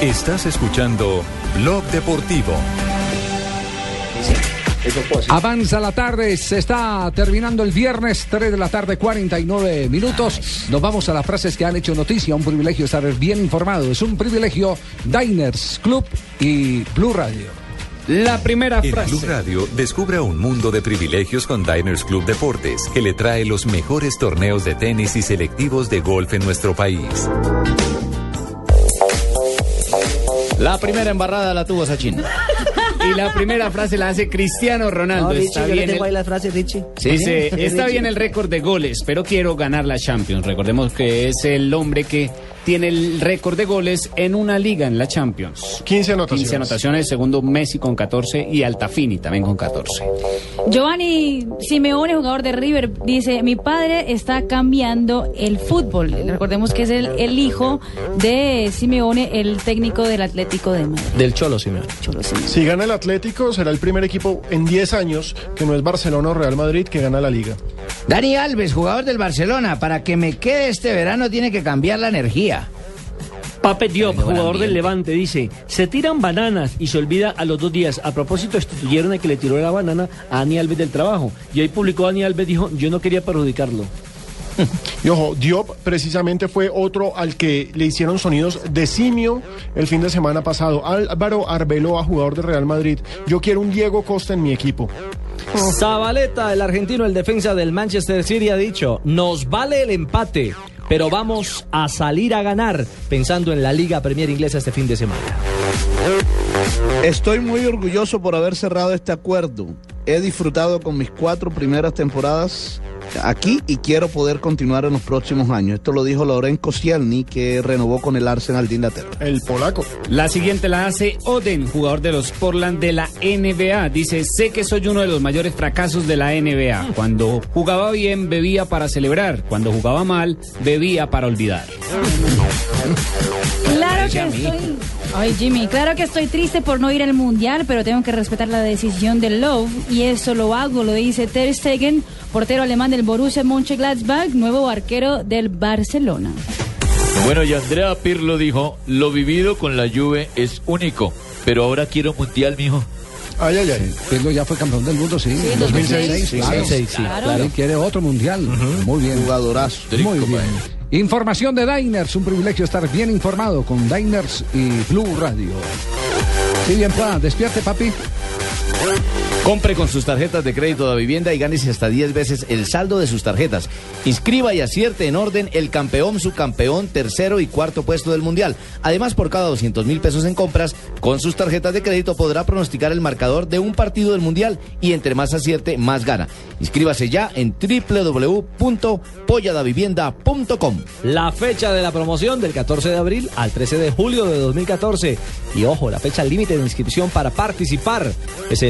Estás escuchando Blog Deportivo. Avanza la tarde, se está terminando el viernes, 3 de la tarde, 49 minutos. Nos vamos a las frases que han hecho noticia. Un privilegio estar bien informado. Es un privilegio Diners Club y Blue Radio. La primera En frase. Blue Radio, descubra un mundo de privilegios con Diners Club Deportes, que le trae los mejores torneos de tenis y selectivos de golf en nuestro país. La primera embarrada la tuvo Sachin. Y la primera frase la hace Cristiano Ronaldo. No, Richie, está yo le bien tengo el- ahí las frases, Richie. Sí, sí, está Richie. bien el récord de goles, pero quiero ganar la Champions. Recordemos que es el hombre que tiene el récord de goles en una liga en la Champions. 15 anotaciones. 15 anotaciones, segundo Messi con 14 y Altafini también con 14. Giovanni Simeone, jugador de River, dice, mi padre está cambiando el fútbol. Recordemos que es el, el hijo de Simeone, el técnico del Atlético de Madrid. Del Cholo Simeone. Si gana el Atlético, será el primer equipo en 10 años que no es Barcelona o Real Madrid que gana la liga. Dani Alves, jugador del Barcelona, para que me quede este verano tiene que cambiar la energía. Pape Diop, jugador del. Levante, dice, se tiran bananas y se olvida a los dos días. A propósito, destituyeron al que le tiró la banana a Dani Alves del trabajo. Y ahí publicó Dani Alves, dijo, yo no quería perjudicarlo. Y ojo, Diop precisamente fue otro al que le hicieron sonidos de simio el fin de semana pasado. Álvaro Arbeloa, jugador de Real Madrid. Yo quiero un Diego Costa en mi equipo. Zabaleta, el argentino, el defensa del Manchester City, ha dicho, nos vale el empate, pero vamos a salir a ganar, pensando en la Liga Premier Inglesa este fin de semana. Estoy muy orgulloso por haber cerrado este acuerdo. He disfrutado con mis cuatro primeras temporadas aquí y quiero poder continuar en los próximos años. Esto lo dijo Loren Koscielny, que renovó con el Arsenal de Inglaterra. El polaco. La siguiente la hace Oden, jugador de los Portland de la NBA. Dice, sé que soy uno de los mayores fracasos de la NBA. Cuando jugaba bien, bebía para celebrar. Cuando jugaba mal, bebía para olvidar. Claro que Jimmy. estoy... Ay, Jimmy, claro que estoy triste por no ir al Mundial, pero tengo que respetar la decisión del Love y eso lo hago, lo dice Ter Stegen, portero alemán del Borussia Mönchengladbach, nuevo arquero del Barcelona. Bueno, y Andrea Pirlo dijo, lo vivido con la Juve es único, pero ahora quiero mundial, mijo. Ay, ay, ay. Pirlo ya fue campeón del mundo, sí. en 2006, claro. 2006, sí, claro. Y quiere otro mundial. Muy bien. Jugadorazo. Muy bien. Información de Diners, un privilegio estar bien informado con Diners y Blue Radio. Sí, bien, pa, despierte, papi. Compre con sus tarjetas de crédito de vivienda y gánese hasta 10 veces el saldo de sus tarjetas. Inscriba y acierte en orden el campeón, subcampeón, tercero y cuarto puesto del mundial. Además, por cada 200 mil pesos en compras, con sus tarjetas de crédito podrá pronosticar el marcador de un partido del mundial y entre más acierte, más gana. Inscríbase ya en www.polladavivienda.com. La fecha de la promoción del 14 de abril al 13 de julio de 2014. Y ojo, la fecha límite de inscripción para participar es el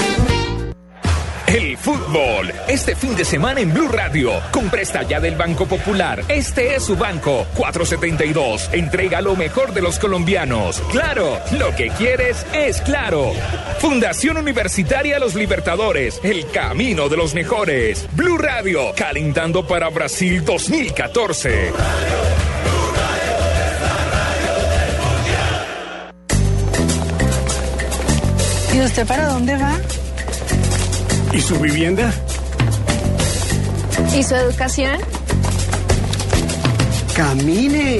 El fútbol, este fin de semana en Blue Radio, con presta ya del Banco Popular. Este es su banco, 472. Entrega lo mejor de los colombianos. Claro, lo que quieres es claro. Fundación Universitaria Los Libertadores, el camino de los mejores. Blue Radio, calentando para Brasil 2014. ¿Y usted para dónde va? ¿Y su vivienda? ¿Y su educación? ¡Camine!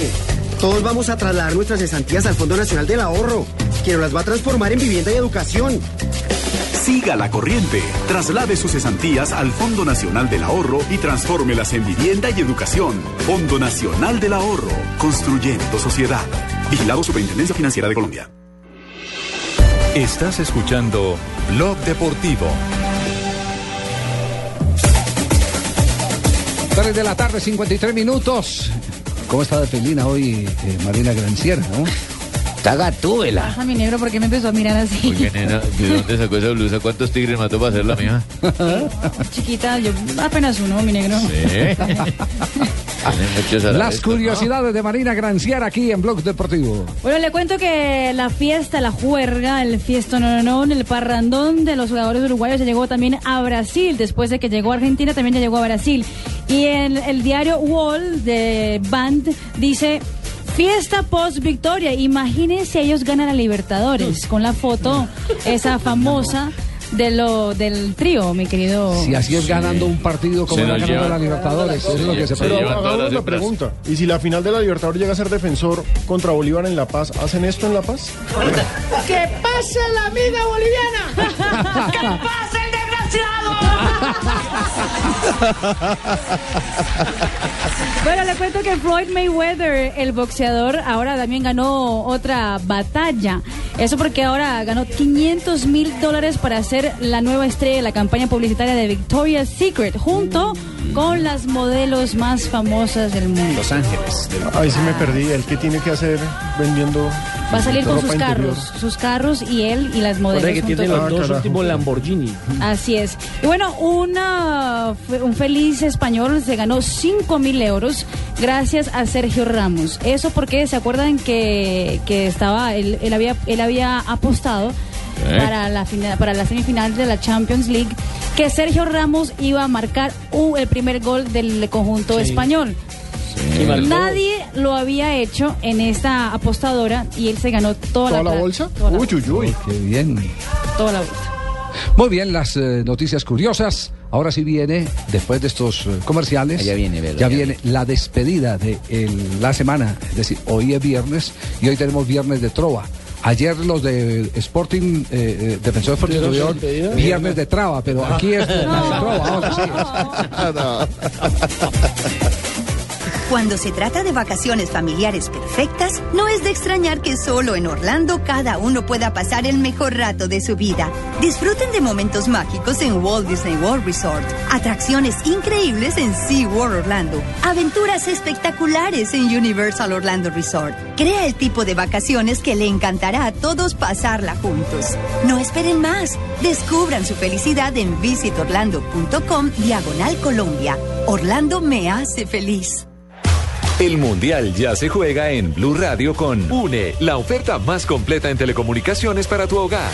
Todos vamos a trasladar nuestras cesantías al Fondo Nacional del Ahorro, que nos las va a transformar en vivienda y educación. Siga la corriente. Traslade sus cesantías al Fondo Nacional del Ahorro y transfórmelas en vivienda y educación. Fondo Nacional del Ahorro. Construyendo sociedad. Vigilado Superintendencia Financiera de Colombia. Estás escuchando Blog Deportivo. 3 de la tarde, 53 minutos. ¿Cómo está de felina hoy eh, Marina Granciera, no? Está gatúbela. Pasa mi negro porque me empezó a mirar así. Oye, nena, ¿de dónde sacó esa blusa? ¿Cuántos tigres mató para hacer la mía? Chiquita, yo apenas uno, mi negro. Las curiosidades de Marina Granciera aquí en Blog Deportivo. Bueno, le cuento que la fiesta, la juerga, el fiestononón, el parrandón de los jugadores uruguayos ya llegó también a Brasil. Después de que llegó a Argentina, también ya llegó a Brasil. Y en el diario Wall de Band dice... Fiesta post victoria. Imagínense ellos ganan a Libertadores con la foto esa famosa de lo del trío, mi querido. Si así es ganando un partido como Se la ganando la Libertadores, eso es lo que se Pero pregunta. hagamos una pregunta. ¿Y si la final de la Libertadores llega a ser defensor contra Bolívar en La Paz, hacen esto en La Paz? ¡Que pase la amiga boliviana! ¡Que pase el Bueno, le cuento que Floyd Mayweather, el boxeador, ahora también ganó otra batalla. Eso porque ahora ganó 500 mil dólares para ser la nueva estrella de la campaña publicitaria de Victoria's Secret, junto con las modelos más famosas del mundo. Los Ángeles. Ahí sí me perdí. ¿El qué tiene que hacer vendiendo Va a salir con sus interior? carros, sus carros y él y las modelos. Recuerda que tiene los Ah, dos últimos Lamborghini. Así es. Y bueno, una, un feliz español se ganó 5 mil euros gracias a Sergio Ramos. Eso porque se acuerdan que, que estaba, él, él había, él había apostado ¿Eh? para, la final, para la semifinal de la Champions League que Sergio Ramos iba a marcar uh, el primer gol del conjunto Sí. español. Nadie lo había hecho en esta apostadora y él se ganó toda, ¿Toda la bolsa? Toda la, Uy, uy, uy. Qué bien. toda la bolsa. Muy bien, las eh, noticias curiosas. Ahora sí viene, después de estos eh, comerciales, Ya viene, ya ya viene la despedida de el- la semana. Es decir, hoy es viernes y hoy tenemos viernes de trova. Ayer los de Sporting, eh, eh, Defensor Sporting ¿Tuvieron tuvieron su despedida? viernes de traba, pero aquí es de, de trova. ahora sí. Cuando se trata de vacaciones familiares perfectas, no es de extrañar que solo en Orlando cada uno pueda pasar el mejor rato de su vida. Disfruten de momentos mágicos en Walt Disney World Resort, atracciones increíbles en SeaWorld Orlando, aventuras espectaculares en Universal Orlando Resort. Crea el tipo de vacaciones que le encantará a todos pasarla juntos. No esperen más. Descubran su felicidad en visitorlando.com diagonal Colombia. Orlando me hace feliz. El Mundial ya se juega en Blue Radio con UNE, la oferta más completa en telecomunicaciones para tu hogar.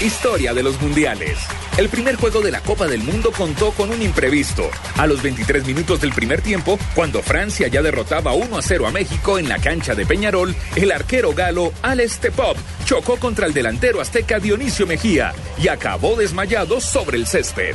Historia de los mundiales. El primer juego de la Copa del Mundo contó con un imprevisto. A los 23 minutos del primer tiempo, cuando Francia ya derrotaba 1 a 0 a México en la cancha de Peñarol, el arquero galo Alex Tepop chocó contra el delantero azteca Dionisio Mejía y acabó desmayado sobre el césped.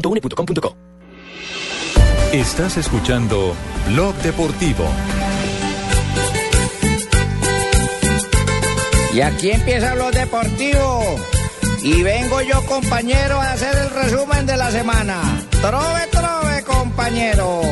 www.une.com.co. Estás escuchando Blog Deportivo. Y aquí empieza lo deportivo. Y vengo yo, compañero, a hacer el resumen de la semana. Trove, trove, compañero.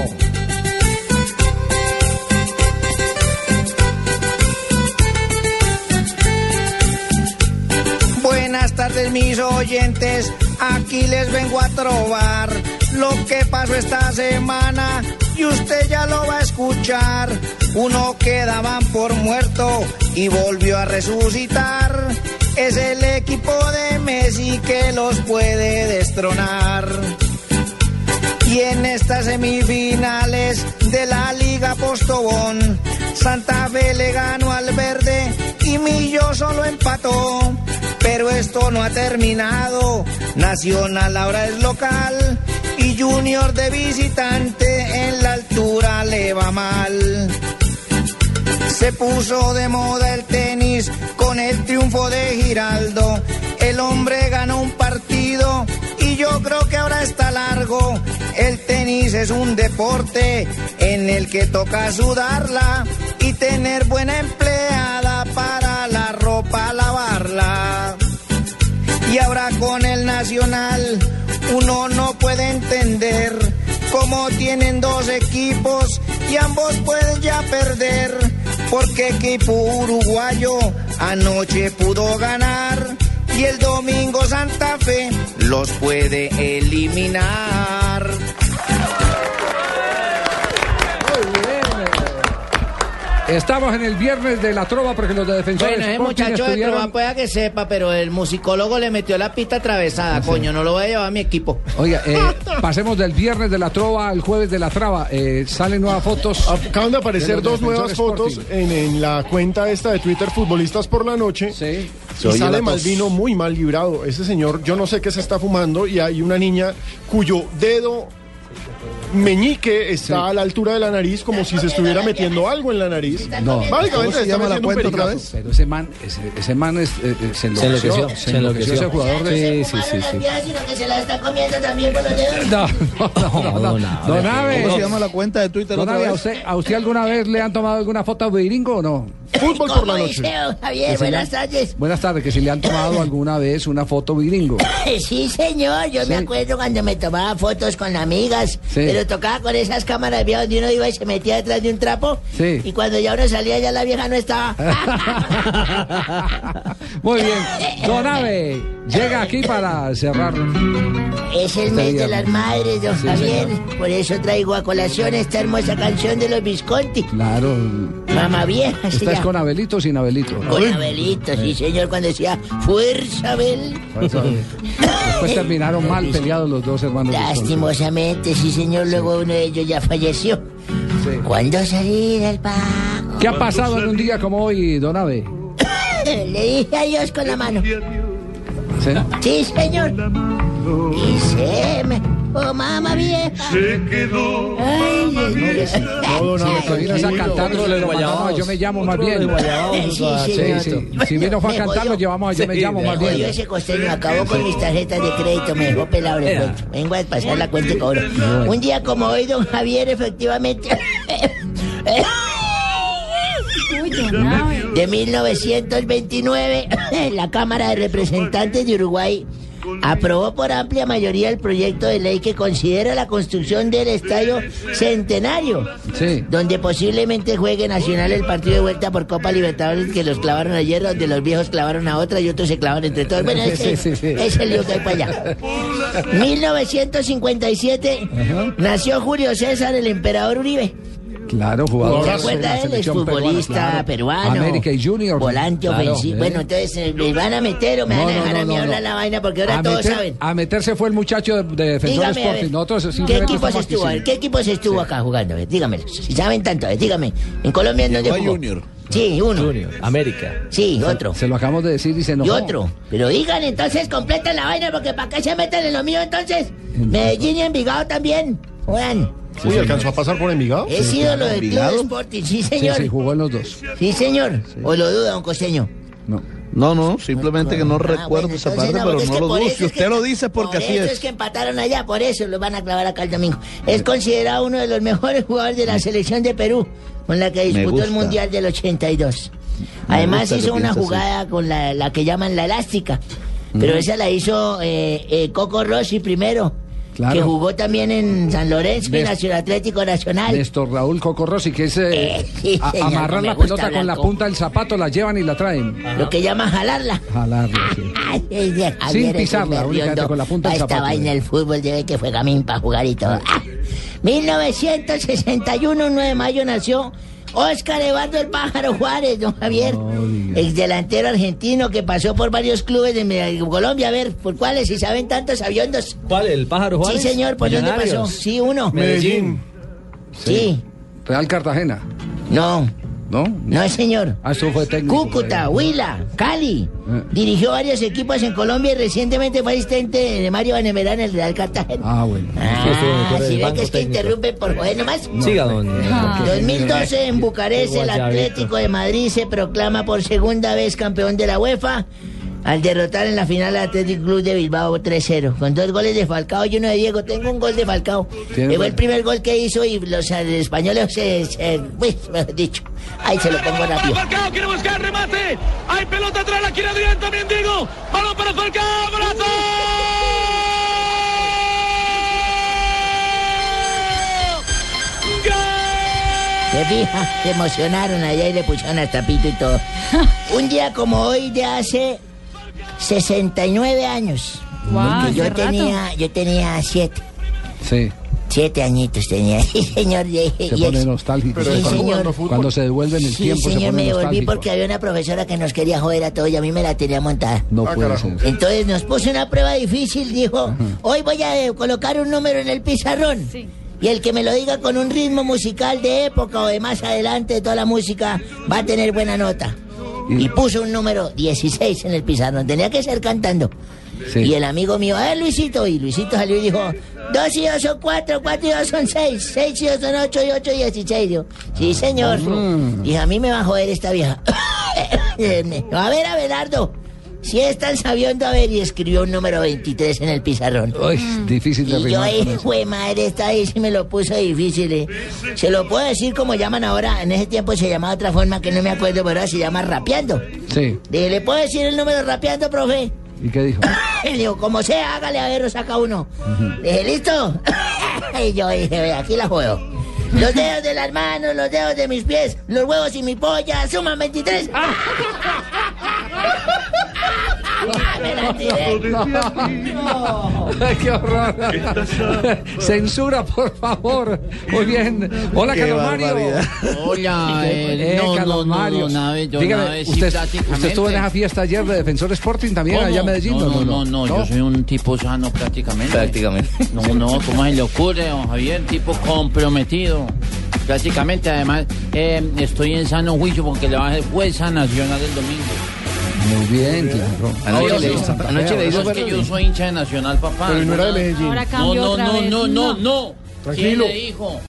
Buenas tardes, mis oyentes. Aquí les vengo a trobar lo que pasó esta semana y usted ya lo va a escuchar. Uno que daban por muerto y volvió a resucitar. Es el equipo de Messi que los puede destronar. Y en estas semifinales de la Liga Postobón, Santa Fe le ganó al verde Millo solo empató. Pero esto no ha terminado, Nacional ahora es local y Junior de visitante en la altura le va mal. Se puso de moda el tenis con el triunfo de Giraldo, el hombre ganó un partido y yo creo que ahora está largo. El tenis es un deporte en el que toca sudarla y tener buena empleada para la ropa lavarla. Y ahora con el Nacional uno no puede entender cómo tienen dos equipos y ambos pueden ya perder. Porque equipo uruguayo anoche pudo ganar y el domingo Santa Fe los puede eliminar. Estamos en el viernes de la trova porque los de defensores Bueno, ese muchacho de trova pueda que sepa, pero el musicólogo le metió la pita atravesada, coño, no lo voy a llevar a mi equipo. Oiga, eh, pasemos del viernes de la trova al jueves de la traba. Eh, salen nuevas fotos. Acaban de aparecer dos nuevas fotos en, en la cuenta esta de Twitter, Futbolistas por la Noche. Sí. Y sale. Malvino muy mal librado. Ese señor, yo no sé qué se está fumando y hay una niña cuyo dedo meñique está a la altura de la nariz como si se estuviera metiendo algo en la nariz. No. Básicamente está metiendo un pericazo. Pero ese man, ese, ese man es, eh, eh, se Se enloqueció. enloqueció, Se enloqueció ese jugador de... Sí, sí, sí, sí. sino que se la está comiendo también por los dedos. No, no, no, no. Don Abe. ¿Cómo se llama la cuenta de Twitter Don otra ¿a vez? usted, ¿a usted alguna vez le han tomado alguna foto de gringo o no? Fútbol ¿Cómo dice, don Javier? Le Buenas tardes. Buenas tardes, que si le han tomado alguna vez una foto gringo. Sí, señor, yo me acuerdo cuando me tomaba fotos con amigas, Sí. pero tocaba con esas cámaras viejas donde uno iba y se metía detrás de un trapo, Sí. y cuando ya uno salía ya la vieja no estaba. Muy bien. Don Abe llega aquí para cerrar. Es el Este mes de las madres, don Sí, Javier, señor. por eso traigo a colación esta hermosa canción de los Visconti. Claro. Mamá vieja, ¿Estás con Abelito o sin Abelito? Con Abelito, sí señor, cuando decía, fuerza Abel. Después terminaron mal peleados los dos hermanos. Visconti. Lastimosamente, sí señor, luego uno de ellos ya falleció. Cuando salí del pago, ¿Qué ha pasado en un día como hoy, Don Abe? le dije adiós con la mano. ¿Sí? Sí, señor. Y se me... Oh, mamá vieja. Se quedó. Ay, Dios mío. No, don Abe, si vienes a cantar, Otro de lo mandamos a. Yo me llamo más bien. Sí, Sí, señor. sí. Si vino fue a Me cantar, lo llevamos a Yo me llamo más Jodió bien. ese costeño, acabó con mis tarjetas de crédito, me dejó pelado el cuento. Vengo a pasar la cuenta y cobro. Un día como hoy, don Javier, efectivamente. Uy, don Abe. De 1929, la Cámara de Representantes de Uruguay aprobó por amplia mayoría el proyecto de ley que considera la construcción del Estadio Centenario, Sí. donde posiblemente juegue Nacional el partido de vuelta por Copa Libertadores que los clavaron ayer, donde los viejos clavaron a otra y otros se clavaron entre todos. Bueno, ese, Sí, sí, sí. ese es el lío que hay para allá. 1957 nació Julio César, el emperador Uribe. Claro, jugador. ¿Se de acuerda la él? Es peruana, futbolista claro. peruano. América y Junior. Volante Claro, ofensivo. eh. Bueno, entonces eh, me van a meter o me No, van a no, dejar no, a mí no, hablar no. la vaina porque ahora a todos meter- saben. A meterse fue el muchacho de, de Defensor Dígame, Sporting. Nosotros ¿qué equipos estuvo? A ver, sí. ¿Qué equipos estuvo acá jugando? Dígamelo. Si saben tanto, ver, dígame. En Colombia, ¿en dónde Llegó a jugó? Junior. Sí, uno. Junior, América. Sí, otro. Se lo acabamos de decir y se Y otro. Pero digan entonces, completen la vaina porque para qué se meten en lo mío entonces. Medellín y Envigado también. Juegan. Uy, alcanzó a pasar por Envigado. Es ídolo del Club Envigado. Sporting, sí Sí, señor. sí, jugó en los dos. Sí, señor. ¿O lo duda, un costeño? No. No, no, simplemente que no Ah, recuerdo bueno, esa parte, no, pero es no lo dudo. Si usted que- lo dice, porque por así eso es. es que empataron allá, por eso lo van a clavar acá el domingo. Es considerado uno de los mejores jugadores de la selección de Perú, con la que disputó el. Mundial del 82. Me Además hizo una piense así. jugada con la, la que llaman la elástica, pero esa la hizo eh, eh, Coco Rossi primero, Claro. que jugó también en San Lorenzo y Nacional Atlético Nacional. Néstor Raúl Cocorrosi, que es eh, Eh, sí, a- señor, amarrar la pelota con la con- punta del zapato, la llevan y la traen. Lo que llaman jalarla. Jalarla, sí. Ay, Sin pisarla, únicamente con la punta del zapato. vaina el fútbol debe que fue gamín para jugar y todo. Ah. 1961, 9 de mayo, nació Oscar Eduardo el Pájaro Juárez, don Javier. ex delantero argentino que pasó por varios clubes de Colombia. A ver, ¿por cuáles? Si saben tantos aviondos. ¿Cuál? ¿El pájaro Juárez? Sí, señor, ¿por dónde pasó? Sí, uno. Medellín. Sí. Real Cartagena. No. ¿No? No, señor. Ah, eso fue técnico. Cúcuta, Huila, Cali. Dirigió varios equipos en Colombia y recientemente fue asistente de Mario Benemerá en el Real Cartagena. Ah, bueno. Ah, si ve que es que interrumpe por joder nomás. Siga, don. Ah. 2012 en Bucarest el. Atlético de Madrid se proclama por segunda vez campeón de la UEFA al derrotar en la final al Atlético Club de Bilbao 3-0 con dos goles de Falcao y uno de Diego. Tengo un gol de Falcao. Fue gol. el primer gol que hizo y los eh, españoles se, se uy, mejor dicho. Ahí se lo pongo rápido. Falcao quiere buscar remate. Hay pelota atrás, la quiere Adrián también, Diego. Balón para Falcao, brazo. Se fija, se emocionaron allá y le pusieron hasta pito y todo. Un día como hoy de hace 69 años. Porque yo hace rato. tenía, yo tenía siete. Sí. Siete añitos tenía. Sí, señor. y- Se y pone nostálgico. Sí, señor. Cuando se devuelve en el Sí, tiempo se señor, pone me devolví nostálgico. porque había una profesora que nos quería joder a todos y a mí me la tenía montada. No puede ser. Entonces nos puso una prueba difícil, dijo, hoy voy a eh, colocar un número en el pizarrón. Y el que me lo diga con un ritmo musical de época o de más adelante de toda la música va a tener buena nota. Y puso un número 16 en el pizarrón, tenía que ser cantando. Sí. Y el amigo mío, a ver Luisito, y Luisito salió y dijo, dos y dos son cuatro, cuatro y dos son seis, seis y dos son ocho y ocho dieciséis. Yo, sí señor. Y a mí me va a joder esta vieja. a ver, Abelardo, si es tan sabiondo, a ver, y escribió un número 23 en el pizarrón. Uy, difícil de Y yo, con eh, madre, esta vez sí me lo puso difícil. eh. Se lo puedo decir como llaman ahora. En ese tiempo se llamaba otra forma que no me acuerdo, pero ahora se llama rapeando. Sí. Dije, ¿le puedo decir el número rapeando, profe? ¿Y qué dijo? Le digo, como sea, hágale a ver, saca uno. Le dije, ¿listo? y yo dije, "Ve, aquí la juego. Los dedos de las manos, los dedos de mis pies, los huevos y mi polla, suman 23. ¡Qué horror! Censura, por favor. Muy bien. Hola, Qué Carlos Mario. Hola, eh, no, Carlos no, Mario. Dígame, usted, estuvo en esa fiesta ayer de Defensor Sporting también allá en Medellín. No, no, no, no, yo soy un tipo sano prácticamente. Prácticamente. No, no, ¿cómo se le ocurre, don Javier? Tipo comprometido. Prácticamente, además, eh, estoy en sano juicio porque le va a hacer fuerza nacional el domingo. Muy bien, claro. Anoche le le hizo- anoche le que yo soy hincha de Nacional, papá. Pero no era de Medellín. Ahora No, cambió no, otra no, vez. no, no, no. ¿Quién Tranquilo. le dijo?